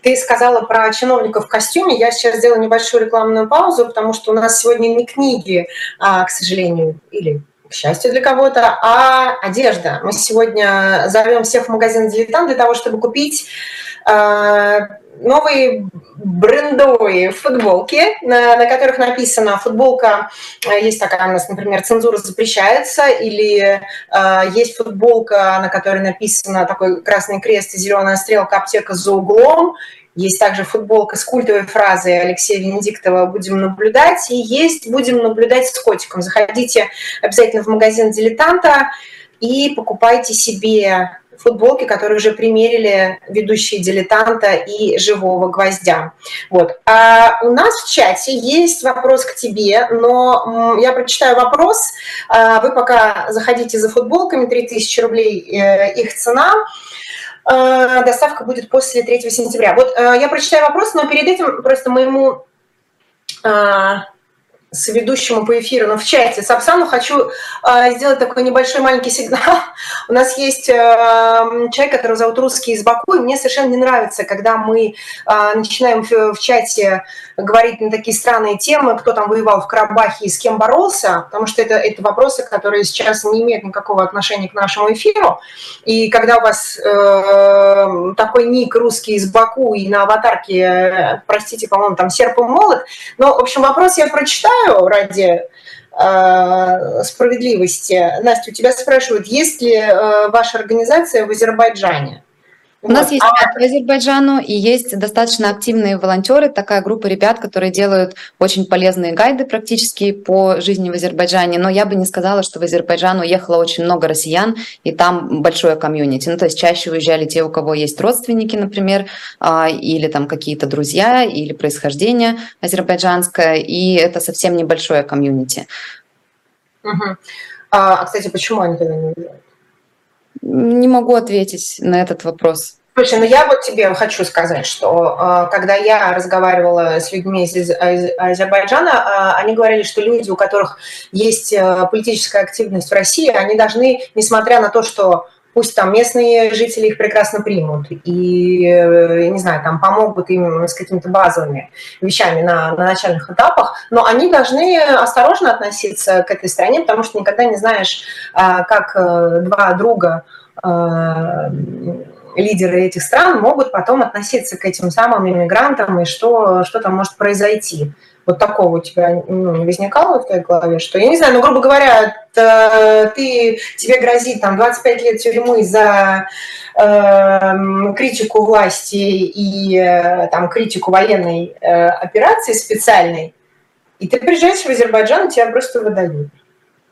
Ты сказала про чиновников в костюме. Я сейчас сделаю небольшую рекламную паузу, потому что у нас сегодня не книги, а, к сожалению, или к счастью для кого-то, а одежда. Мы сегодня зовем всех в магазин «Дилетант» для того, чтобы купить э, новые брендовые футболки, на, на которых написано футболка, э, есть такая у нас, например, цензура запрещается, или э, есть футболка, на которой написано такой красный крест и зеленая стрелка аптека за углом, есть также футболка с культовой фразой Алексея Венедиктова «Будем наблюдать». И есть «Будем наблюдать с котиком». Заходите обязательно в магазин «Дилетанта» и покупайте себе футболки, которые уже примерили ведущие дилетанта и живого гвоздя. Вот. А у нас в чате есть вопрос к тебе, но я прочитаю вопрос. А вы пока заходите за футболками, 3000 рублей э, их цена. А, доставка будет после 3 сентября. Вот э, я прочитаю вопрос, но перед этим просто моему а, соведущему по эфиру, но в чате Сапсану хочу э, сделать такой небольшой маленький сигнал. У нас есть э, человек, который зовут Русский из Баку, и мне совершенно не нравится, когда мы э, начинаем в, в чате говорить на такие странные темы, кто там воевал в Карабахе и с кем боролся, потому что это, это вопросы, которые сейчас не имеют никакого отношения к нашему эфиру. И когда у вас э, такой ник русский из Баку и на аватарке, простите, по-моему, там серп и молот, но, в общем, вопрос я прочитаю, прочитаю ради э, справедливости. Настя, у тебя спрашивают, есть ли э, ваша организация в Азербайджане? У вот. нас есть а... по Азербайджану и есть достаточно активные волонтеры, такая группа ребят, которые делают очень полезные гайды практически по жизни в Азербайджане. Но я бы не сказала, что в Азербайджан уехало очень много россиян, и там большое комьюнити. Ну, то есть чаще уезжали те, у кого есть родственники, например, а, или там какие-то друзья, или происхождение азербайджанское, и это совсем небольшое комьюнити. Угу. А, кстати, почему они тогда не уезжают? Не могу ответить на этот вопрос. Слушай, ну я вот тебе хочу сказать, что э, когда я разговаривала с людьми из, Азербайджана, э, они говорили, что люди, у которых есть э, политическая активность в России, они должны, несмотря на то, что пусть там местные жители их прекрасно примут и, не знаю, там помогут им с какими-то базовыми вещами на, на начальных этапах, но они должны осторожно относиться к этой стране, потому что никогда не знаешь, как два друга лидеры этих стран могут потом относиться к этим самым иммигрантам и что, что там может произойти. Вот такого у тебя ну, не возникало в твоей голове, что, я не знаю, ну, грубо говоря, ты, тебе грозит там 25 лет тюрьмы за э, критику власти и э, там критику военной э, операции специальной, и ты приезжаешь в Азербайджан, и тебя просто выдают.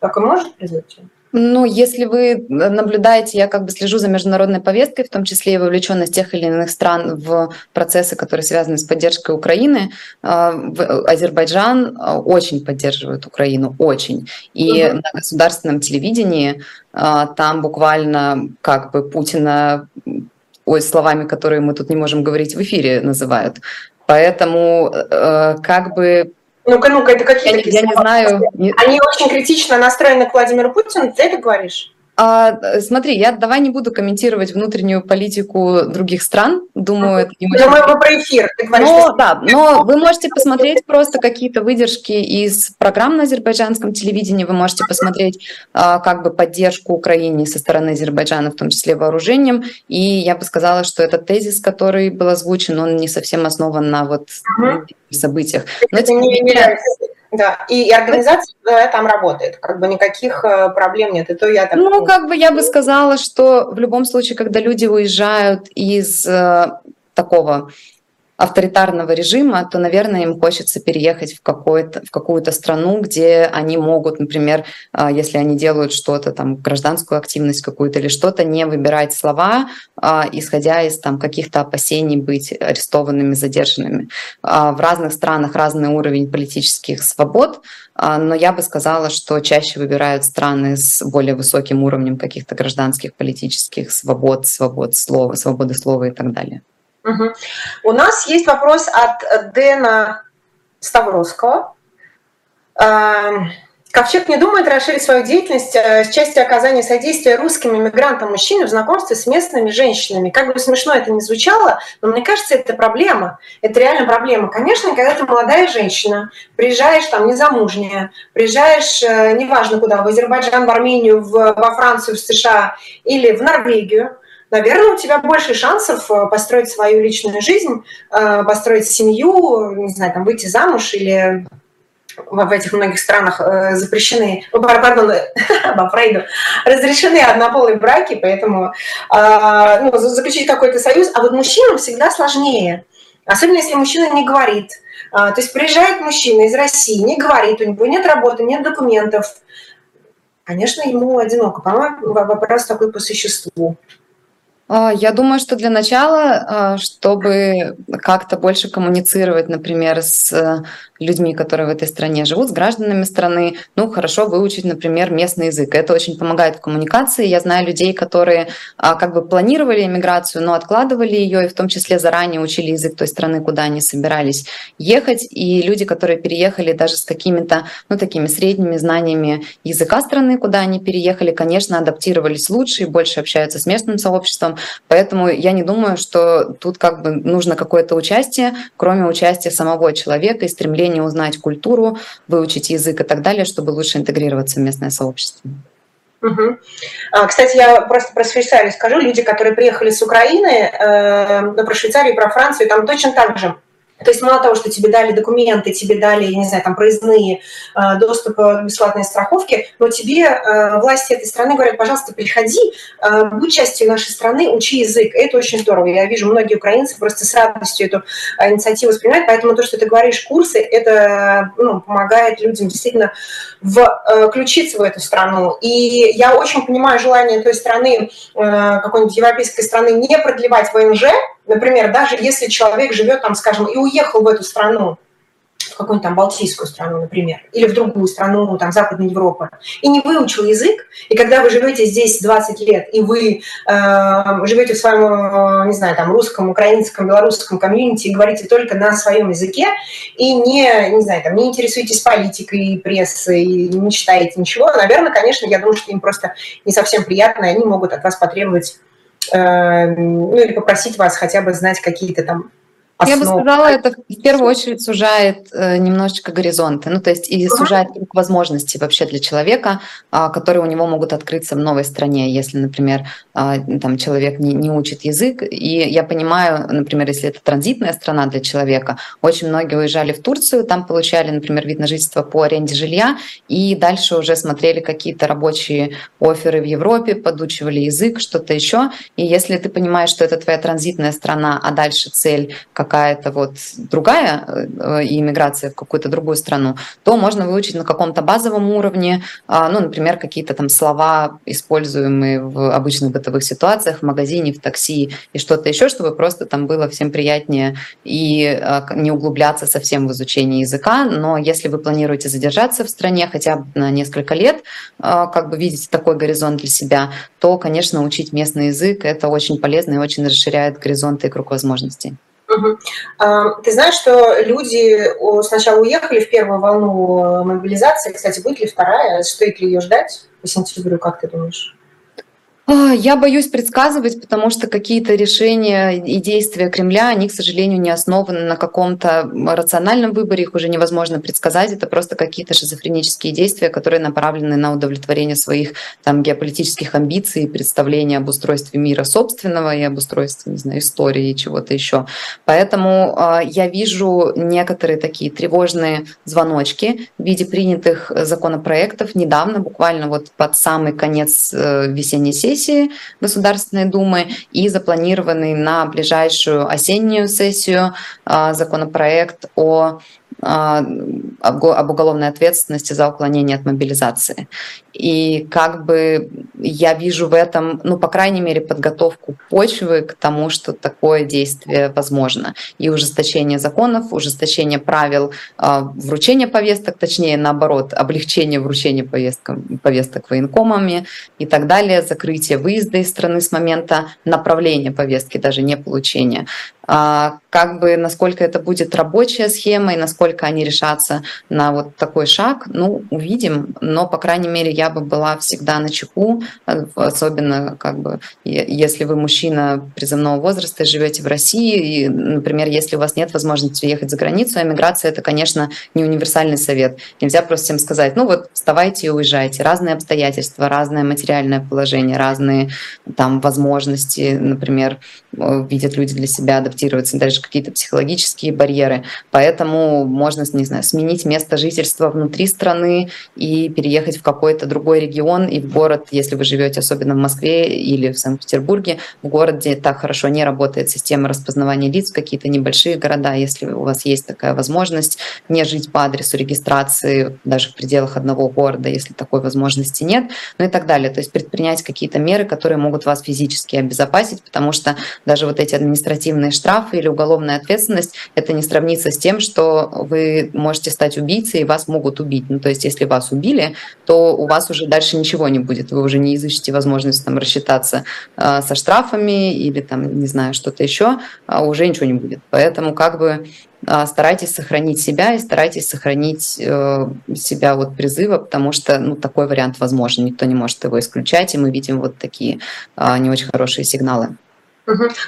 Такое может произойти? Ну, если вы наблюдаете, я как бы слежу за международной повесткой, в том числе и вовлеченность тех или иных стран в процессы, которые связаны с поддержкой Украины. А, Азербайджан а, очень поддерживает Украину, очень. И угу. на государственном телевидении а, там буквально как бы Путина ой, словами, которые мы тут не можем говорить в эфире, называют. Поэтому э, как бы ну-ка, ну-ка, это какие я, я не знаю. Они очень критично настроены к Владимиру Путину, ты это говоришь? А, смотри, я давай не буду комментировать внутреннюю политику других стран. Думаю, это не. Думаю, мы про эфир. Ты говоришь, но, что... Да, но вы можете посмотреть просто какие-то выдержки из программ на азербайджанском телевидении. Вы можете посмотреть а, как бы поддержку Украине со стороны Азербайджана, в том числе вооружением. И я бы сказала, что этот тезис, который был озвучен, он не совсем основан на вот угу. событиях. Но, это не, не, да, и организация да, там работает, как бы никаких э, проблем нет. И то я так... Ну, как бы я бы сказала, что в любом случае, когда люди уезжают из э, такого авторитарного режима, то, наверное, им хочется переехать в, в какую-то страну, где они могут, например, а, если они делают что-то, там, гражданскую активность какую-то или что-то, не выбирать слова, а, исходя из там, каких-то опасений быть арестованными, задержанными. А, в разных странах разный уровень политических свобод, но я бы сказала, что чаще выбирают страны с более высоким уровнем каких-то гражданских политических свобод, свобод слова, свободы слова и так далее. У нас есть вопрос от Дэна Ставровского. Эм, Ковчег не думает расширить свою деятельность э, с части оказания содействия русским иммигрантам-мужчинам в знакомстве с местными женщинами. Как бы смешно это ни звучало, но мне кажется, это проблема. Это реально проблема. Конечно, когда ты молодая женщина, приезжаешь там незамужняя, приезжаешь, э, неважно куда, в Азербайджан, в Армению, в, во Францию, в США или в Норвегию, наверное, у тебя больше шансов э, построить свою личную жизнь, э, построить семью, не знаю, там, выйти замуж или в этих многих странах э, запрещены, пардон, по Фрейду, разрешены однополые браки, поэтому ну, заключить какой-то союз. А вот мужчинам всегда сложнее, особенно если мужчина не говорит. То есть приезжает мужчина из России, не говорит, у него нет работы, нет документов. Конечно, ему одиноко. По-моему, вопрос такой по существу. А, я думаю, что для начала, а, чтобы как-то больше коммуницировать, например, с людьми, которые в этой стране живут, с гражданами страны, ну, хорошо выучить, например, местный язык. Это очень помогает в коммуникации. Я знаю людей, которые а, как бы планировали иммиграцию, но откладывали ее, и в том числе заранее учили язык той страны, куда они собирались ехать. И люди, которые переехали даже с какими-то, ну, такими средними знаниями языка страны, куда они переехали, конечно, адаптировались лучше и больше общаются с местным сообществом. Поэтому я не думаю, что тут как бы нужно какое-то участие, кроме участия самого человека и стремления узнать культуру, выучить язык и так далее, чтобы лучше интегрироваться в местное сообщество. Угу. Кстати, я просто про Швейцарию скажу. Люди, которые приехали с Украины, э, ну, про Швейцарию, про Францию, там точно так же то есть мало того, что тебе дали документы, тебе дали, я не знаю, там проездные, э, доступ к бесплатной страховке, но тебе э, власти этой страны говорят, пожалуйста, приходи, э, будь частью нашей страны, учи язык. Это очень здорово. Я вижу, многие украинцы просто с радостью эту инициативу воспринимают, поэтому то, что ты говоришь, курсы, это ну, помогает людям действительно включиться в эту страну. И я очень понимаю желание той страны, какой-нибудь европейской страны, не продлевать ВНЖ, Например, даже если человек живет там, скажем, и уехал в эту страну, в какую-нибудь там Балтийскую страну, например, или в другую страну, там, Западной Европы, и не выучил язык, и когда вы живете здесь 20 лет, и вы э, живете в своем, э, не знаю, там, русском, украинском, белорусском комьюнити и говорите только на своем языке, и не, не знаю, там, не интересуетесь политикой, прессой, не читаете ничего, наверное, конечно, я думаю, что им просто не совсем приятно, и они могут от вас потребовать ну или попросить вас хотя бы знать какие-то там Основ... Я бы сказала, это в первую очередь сужает э, немножечко горизонты, ну то есть и сужает круг возможностей вообще для человека, э, которые у него могут открыться в новой стране, если, например, э, там человек не, не учит язык. И я понимаю, например, если это транзитная страна для человека, очень многие уезжали в Турцию, там получали, например, вид на жительство по аренде жилья, и дальше уже смотрели какие-то рабочие оферы в Европе, подучивали язык, что-то еще. И если ты понимаешь, что это твоя транзитная страна, а дальше цель как какая-то вот другая э, иммиграция в какую-то другую страну, то можно выучить на каком-то базовом уровне, а, ну, например, какие-то там слова, используемые в обычных бытовых ситуациях, в магазине, в такси и что-то еще, чтобы просто там было всем приятнее и а, не углубляться совсем в изучение языка. Но если вы планируете задержаться в стране хотя бы на несколько лет, а, как бы видите такой горизонт для себя, то, конечно, учить местный язык это очень полезно и очень расширяет горизонты и круг возможностей. Ты знаешь, что люди сначала уехали в первую волну мобилизации. Кстати, будет ли вторая? Стоит ли ее ждать по сентябрю, как ты думаешь? А, я боюсь предсказывать, потому что какие-то решения и действия Кремля, они, к сожалению, не основаны на каком-то рациональном выборе, их уже невозможно предсказать. Это просто какие-то шизофренические действия, которые направлены на удовлетворение своих там, геополитических амбиций, представления об устройстве мира собственного и об устройстве, не знаю, истории и чего-то еще. Поэтому э, я вижу некоторые такие тревожные звоночки в виде принятых законопроектов недавно, буквально вот под самый конец э, весенней сессии, сессии Государственной Думы и запланированный на ближайшую осеннюю сессию а, законопроект о а, об уголовной ответственности за уклонение от мобилизации. И как бы я вижу в этом, ну, по крайней мере, подготовку почвы к тому, что такое действие возможно. И ужесточение законов, ужесточение правил э, вручения повесток, точнее, наоборот, облегчение вручения повесток, повесток военкомами и так далее, закрытие выезда из страны с момента направления повестки, даже не получения. А, как бы насколько это будет рабочая схема и насколько они решатся на вот такой шаг, ну, увидим. Но, по крайней мере, я бы была всегда на чеку, особенно как бы если вы мужчина призывного возраста живете в России, и, например, если у вас нет возможности уехать за границу, эмиграция это, конечно, не универсальный совет. Нельзя просто всем сказать, ну вот вставайте и уезжайте. Разные обстоятельства, разное материальное положение, разные там возможности, например, э, видят люди для себя адаптироваться адаптироваться, даже какие-то психологические барьеры. Поэтому можно, не знаю, сменить место жительства внутри страны и переехать в какой-то другой регион и в город, если вы живете особенно в Москве или в Санкт-Петербурге, в город, где так хорошо не работает система распознавания лиц, какие-то небольшие города, если у вас есть такая возможность не жить по адресу регистрации даже в пределах одного города, если такой возможности нет, ну и так далее. То есть предпринять какие-то меры, которые могут вас физически обезопасить, потому что даже вот эти административные штрафы, штрафы или уголовная ответственность, это не сравнится с тем, что вы можете стать убийцей и вас могут убить. Ну, то есть, если вас убили, то у вас уже дальше ничего не будет. Вы уже не изыщете возможность там рассчитаться э, со штрафами или там, не знаю, что-то еще, а уже ничего не будет. Поэтому как бы а, старайтесь сохранить себя и старайтесь сохранить э, себя от призыва, потому что ну, такой вариант возможен, никто не может его исключать, и мы видим вот такие э, не очень хорошие сигналы.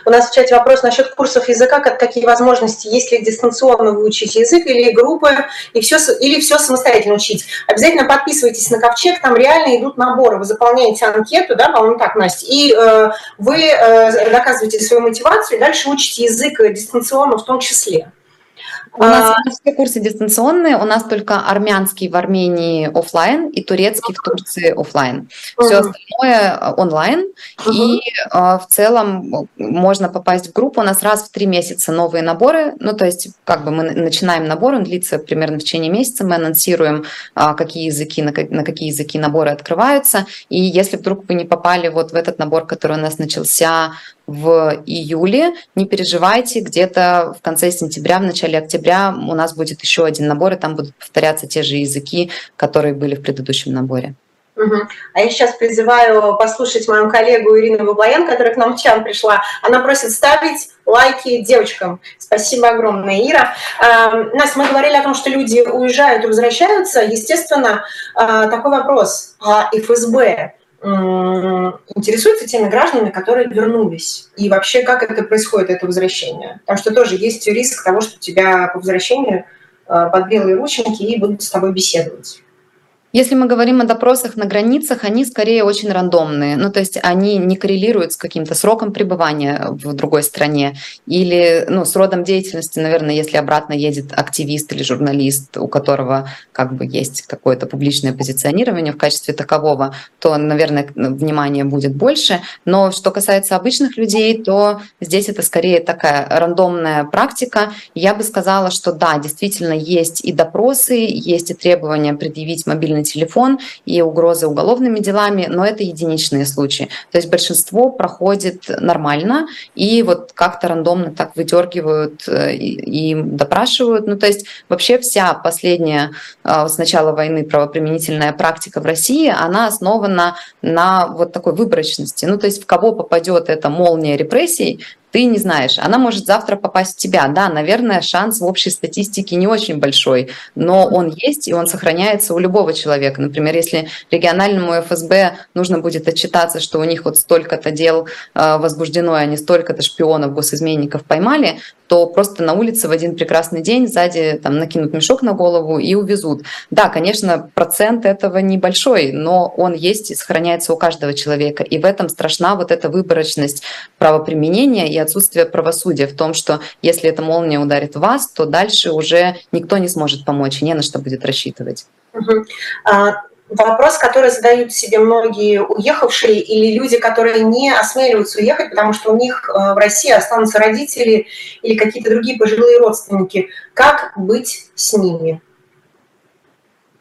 У нас в чате вопрос насчет курсов языка, как, какие возможности, есть ли дистанционно выучить язык или группы, и все, или все самостоятельно учить. Обязательно подписывайтесь на Ковчег, там реально идут наборы, вы заполняете анкету, да, по-моему, так, Настя, и э, вы э, доказываете свою мотивацию, и дальше учите язык дистанционно в том числе. У нас а... все курсы дистанционные, у нас только армянский в Армении офлайн и турецкий в Турции офлайн. Все остальное э, онлайн. И э, в целом можно попасть в группу. У нас раз в три месяца новые наборы. Ну, то есть, как бы мы начинаем набор, он длится примерно в течение месяца. Мы анонсируем, э, какие языки, на какие языки наборы открываются. И если вдруг вы не попали вот в этот набор, который у нас начался в июле. Не переживайте, где-то в конце сентября, в начале октября у нас будет еще один набор, и там будут повторяться те же языки, которые были в предыдущем наборе. Угу. А я сейчас призываю послушать мою коллегу Ирину Баблоян, которая к нам в чан пришла. Она просит ставить лайки девочкам. Спасибо огромное, Ира. Э, Настя, мы говорили о том, что люди уезжают и возвращаются. Естественно, э, такой вопрос. А ФСБ интересуется теми гражданами, которые вернулись. И вообще, как это происходит, это возвращение. Потому что тоже есть риск того, что тебя по возвращению э, под белые рученьки и будут с тобой беседовать. Если мы говорим о допросах на границах, они скорее очень рандомные. Ну, то есть они не коррелируют с каким-то сроком пребывания в другой стране или ну, с родом деятельности, наверное, если обратно едет активист или журналист, у которого как бы есть какое-то публичное позиционирование в качестве такового, то, наверное, внимание будет больше. Но что касается обычных людей, то здесь это скорее такая рандомная практика. Я бы сказала, что да, действительно есть и допросы, есть и требования предъявить мобильный мобильный телефон и угрозы уголовными делами, но это единичные случаи. То есть большинство проходит нормально и вот как-то рандомно так выдергивают э, и, и допрашивают. Ну то есть вообще вся последняя э, с начала войны правоприменительная практика в России, она основана на вот такой выборочности. Ну то есть в кого попадет эта молния репрессий, ты не знаешь, она может завтра попасть в тебя. Да, наверное, шанс в общей статистике не очень большой, но он есть, и он сохраняется у любого человека. Например, если региональному ФСБ нужно будет отчитаться, что у них вот столько-то дел э, возбуждено, и они столько-то шпионов, госизменников поймали, то просто на улице в один прекрасный день сзади там накинут мешок на голову и увезут. Да, конечно, процент этого небольшой, но он есть и сохраняется у каждого человека. И в этом страшна вот эта выборочность правоприменения и отсутствие правосудия в том, что если эта молния ударит вас, то дальше уже никто не сможет помочь, не на что будет рассчитывать. Угу. Вопрос, который задают себе многие уехавшие или люди, которые не осмеливаются уехать, потому что у них э, в России останутся родители или какие-то другие пожилые родственники. Как быть с ними?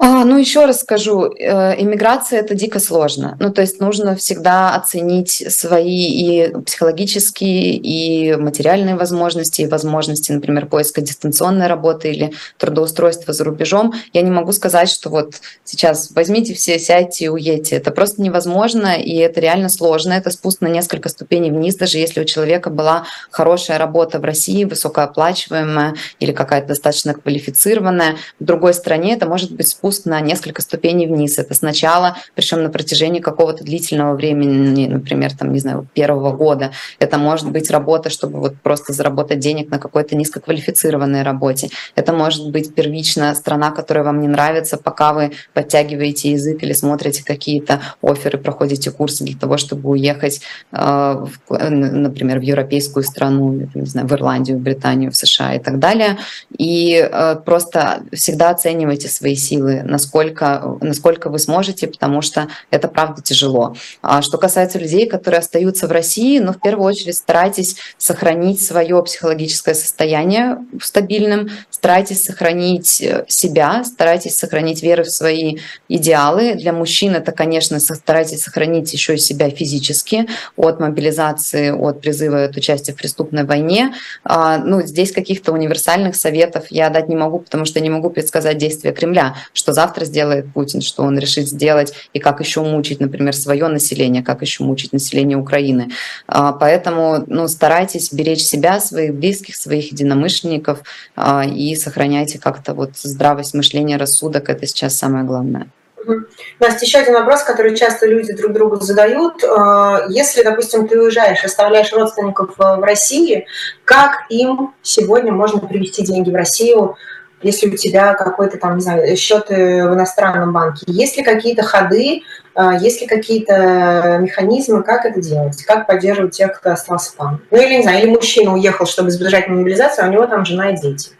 А, ну, еще раз скажу, э, иммиграция это дико сложно. Ну, то есть нужно всегда оценить свои и психологические, и материальные возможности, и возможности, например, поиска дистанционной работы или трудоустройства за рубежом. Я не могу сказать, что вот сейчас возьмите все, сядьте и уедьте. Это просто невозможно, и это реально сложно. Это спуск на несколько ступеней вниз, даже если у человека была хорошая работа в России, высокооплачиваемая или какая-то достаточно квалифицированная. В другой стране это может быть спуск спуск на несколько ступеней вниз. Это сначала, причем на протяжении какого-то длительного времени, например, там, не знаю, первого года. Это может быть работа, чтобы вот просто заработать денег на какой-то низкоквалифицированной работе. Это может быть первичная страна, которая вам не нравится, пока вы подтягиваете язык или смотрите какие-то оферы, проходите курсы для того, чтобы уехать, э, например, в европейскую страну, не знаю, в Ирландию, в Британию, в США и так далее. И э, просто всегда оценивайте свои силы, насколько, насколько вы сможете, потому что это правда тяжело. А что касается людей, которые остаются в России, ну, в первую очередь старайтесь сохранить свое психологическое состояние стабильным, старайтесь сохранить э, себя, старайтесь сохранить веру в свои идеалы. Для мужчин это, конечно, старайтесь сохранить еще и себя физически от мобилизации, от призыва от участия в преступной войне. А, ну, здесь каких-то универсальных советов я дать не могу, потому что не могу предсказать действия Кремля, что что завтра сделает Путин, что он решит сделать, и как еще мучить, например, свое население, как еще мучить население Украины. А, поэтому ну, старайтесь беречь себя, своих близких, своих единомышленников а, и сохраняйте как-то вот здравость мышления, рассудок. Это сейчас самое главное. Настя, еще один вопрос, который часто люди друг другу задают. А, если, допустим, ты уезжаешь, оставляешь родственников в России, как им сегодня можно привести деньги в Россию? Если у тебя какой-то там, не знаю, счет в иностранном банке, есть ли какие-то ходы, а, есть ли какие-то механизмы, как это делать, как поддерживать тех, кто остался там. Ну или, не знаю, или мужчина уехал, чтобы избежать мобилизации, а у него там жена и дети.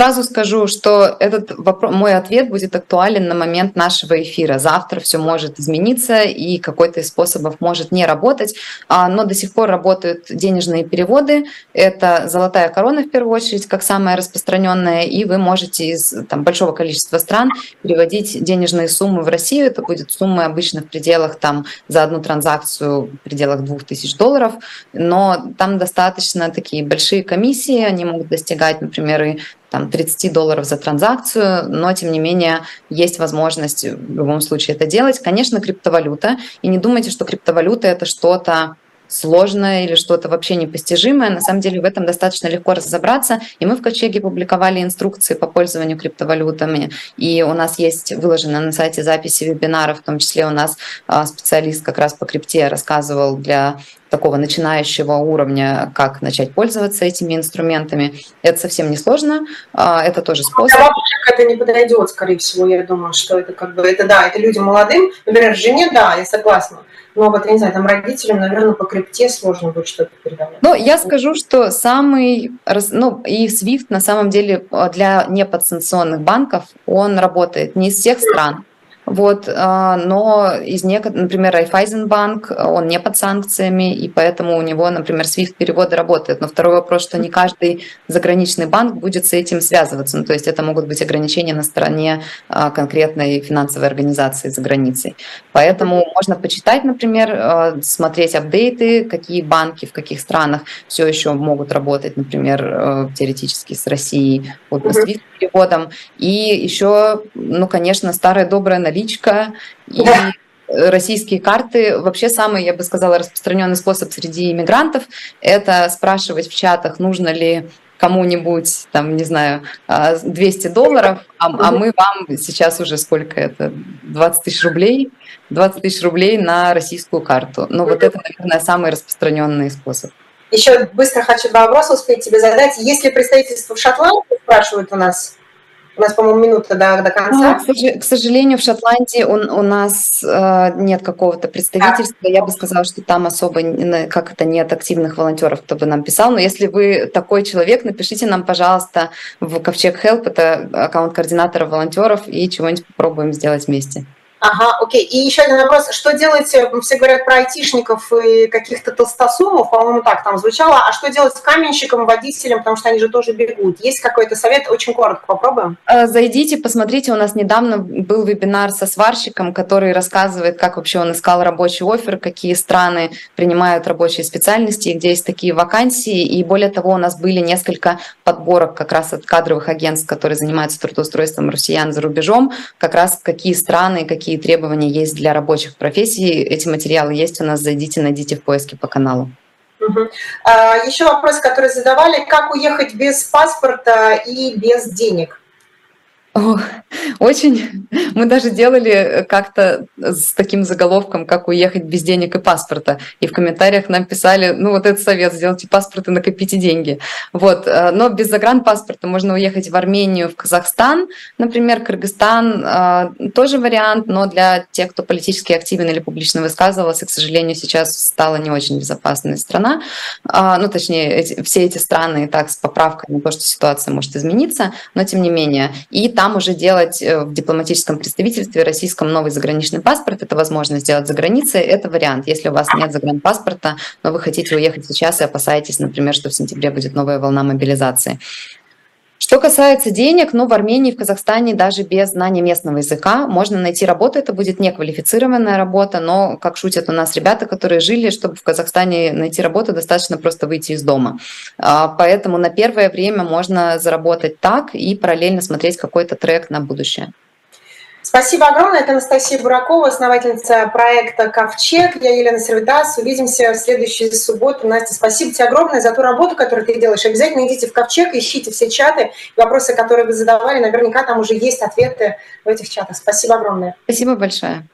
Сразу скажу, что этот вопрос, мой ответ будет актуален на момент нашего эфира. Завтра все может измениться и какой-то из способов может не работать, а, но до сих пор работают денежные переводы. Это золотая корона в первую очередь, как самая распространенная, и вы можете из там, большого количества стран переводить денежные суммы в Россию. Это будет суммы обычно в пределах там за одну транзакцию в пределах 2000 долларов, но там достаточно такие большие комиссии, они могут достигать, например, и там, 30 долларов за транзакцию, но тем не менее есть возможность в любом случае это делать. Конечно, криптовалюта. И не думайте, что криптовалюта это что-то сложное или что-то вообще непостижимое. На самом деле в этом достаточно легко разобраться. И мы в Ковчеге публиковали инструкции по пользованию криптовалютами. И у нас есть выложено на сайте записи вебинаров, в том числе у нас а, специалист как раз по крипте рассказывал для такого начинающего уровня, как начать пользоваться этими инструментами. Это совсем не сложно, а, это тоже способ. А это не подойдет, скорее всего, я думаю, что это как бы, это да, это людям молодым, например, жене, да, я согласна, но вот, я не знаю, там родителям, наверное, по крипте сложно будет что-то передавать. Ну, я скажу, что самый, ну, и SWIFT на самом деле для неподсанкционных банков, он работает не из всех стран, вот, а, но из некоторых, например, Райфайзенбанк, он не под санкциями, и поэтому у него, например, SWIFT переводы работают. Но второй вопрос, что не каждый заграничный банк будет с этим связываться. Ну, то есть это могут быть ограничения на стороне а, конкретной финансовой организации за границей. Поэтому можно почитать, например, а, смотреть апдейты, какие банки в каких странах все еще могут работать, например, теоретически с Россией вот по SWIFT переводам. И еще, ну, конечно, старая добрая наличка и российские карты. Вообще самый, я бы сказала, распространенный способ среди иммигрантов – это спрашивать в чатах, нужно ли кому-нибудь, там, не знаю, 200 а, долларов, а, а мы вам сейчас уже сколько это, 20 тысяч рублей, 20 тысяч рублей на российскую карту. Ну, вот это, наверное, самый распространенный способ. Еще быстро хочу два вопроса успеть тебе задать. Есть ли представительство в Шотландии, спрашивают у нас у нас, по-моему, минута до, до конца. А, к сожалению, в Шотландии он, у нас э, нет какого-то представительства. Да. Я бы сказала, что там особо как это нет активных волонтеров, кто бы нам писал. Но если вы такой человек, напишите нам, пожалуйста, в Ковчег Help, это аккаунт координатора волонтеров, и чего-нибудь попробуем сделать вместе. Ага, окей. И еще один вопрос. Что делать, все говорят про айтишников и каких-то толстосумов, по-моему, так там звучало. А что делать с каменщиком, водителем, потому что они же тоже бегут? Есть какой-то совет? Очень коротко попробуем. Э, зайдите, посмотрите. У нас недавно был вебинар со сварщиком, который рассказывает, как вообще он искал рабочий офер, какие страны принимают рабочие специальности, где есть такие вакансии. И более того, у нас были несколько подборок как раз от кадровых агентств, которые занимаются трудоустройством россиян за рубежом, как раз какие страны, какие какие требования есть для рабочих профессий. Эти материалы есть у нас, зайдите, найдите в поиске по каналу. Угу. А, еще вопрос, который задавали, как уехать без паспорта и без денег? Ох, очень. Мы даже делали как-то с таким заголовком, как уехать без денег и паспорта. И в комментариях нам писали, ну вот этот совет, сделайте паспорт и накопите деньги. Вот. Э, но без загранпаспорта можно уехать в Армению, в Казахстан, например, Кыргызстан. Э, тоже вариант, но для тех, кто политически активен или публично высказывался, к сожалению, сейчас стала не очень безопасная страна. Э, ну, точнее, все эти страны и так с поправкой на то, что ситуация может измениться, но тем не менее. И там уже делать э, в дипломатическом представительстве российском новый заграничный паспорт. Это возможно сделать за границей. Это вариант. Если у вас нет загранпаспорта, но вы хотите уехать сейчас и опасаетесь, например, что в сентябре будет новая волна мобилизации. Что касается денег, ну, в Армении, в Казахстане даже без знания местного языка можно найти работу. Это будет неквалифицированная работа, но, как шутят у нас ребята, которые жили, чтобы в Казахстане найти работу, достаточно просто выйти из дома. А, поэтому на первое время можно заработать так и параллельно смотреть какой-то трек на будущее. Спасибо огромное. Это Анастасия Буракова, основательница проекта «Ковчег». Я Елена Сервитас. Увидимся в следующую субботу. Настя, спасибо тебе огромное за ту работу, которую ты делаешь. Обязательно идите в «Ковчег», ищите все чаты. Вопросы, которые вы задавали, наверняка там уже есть ответы в этих чатах. Спасибо огромное. Спасибо большое.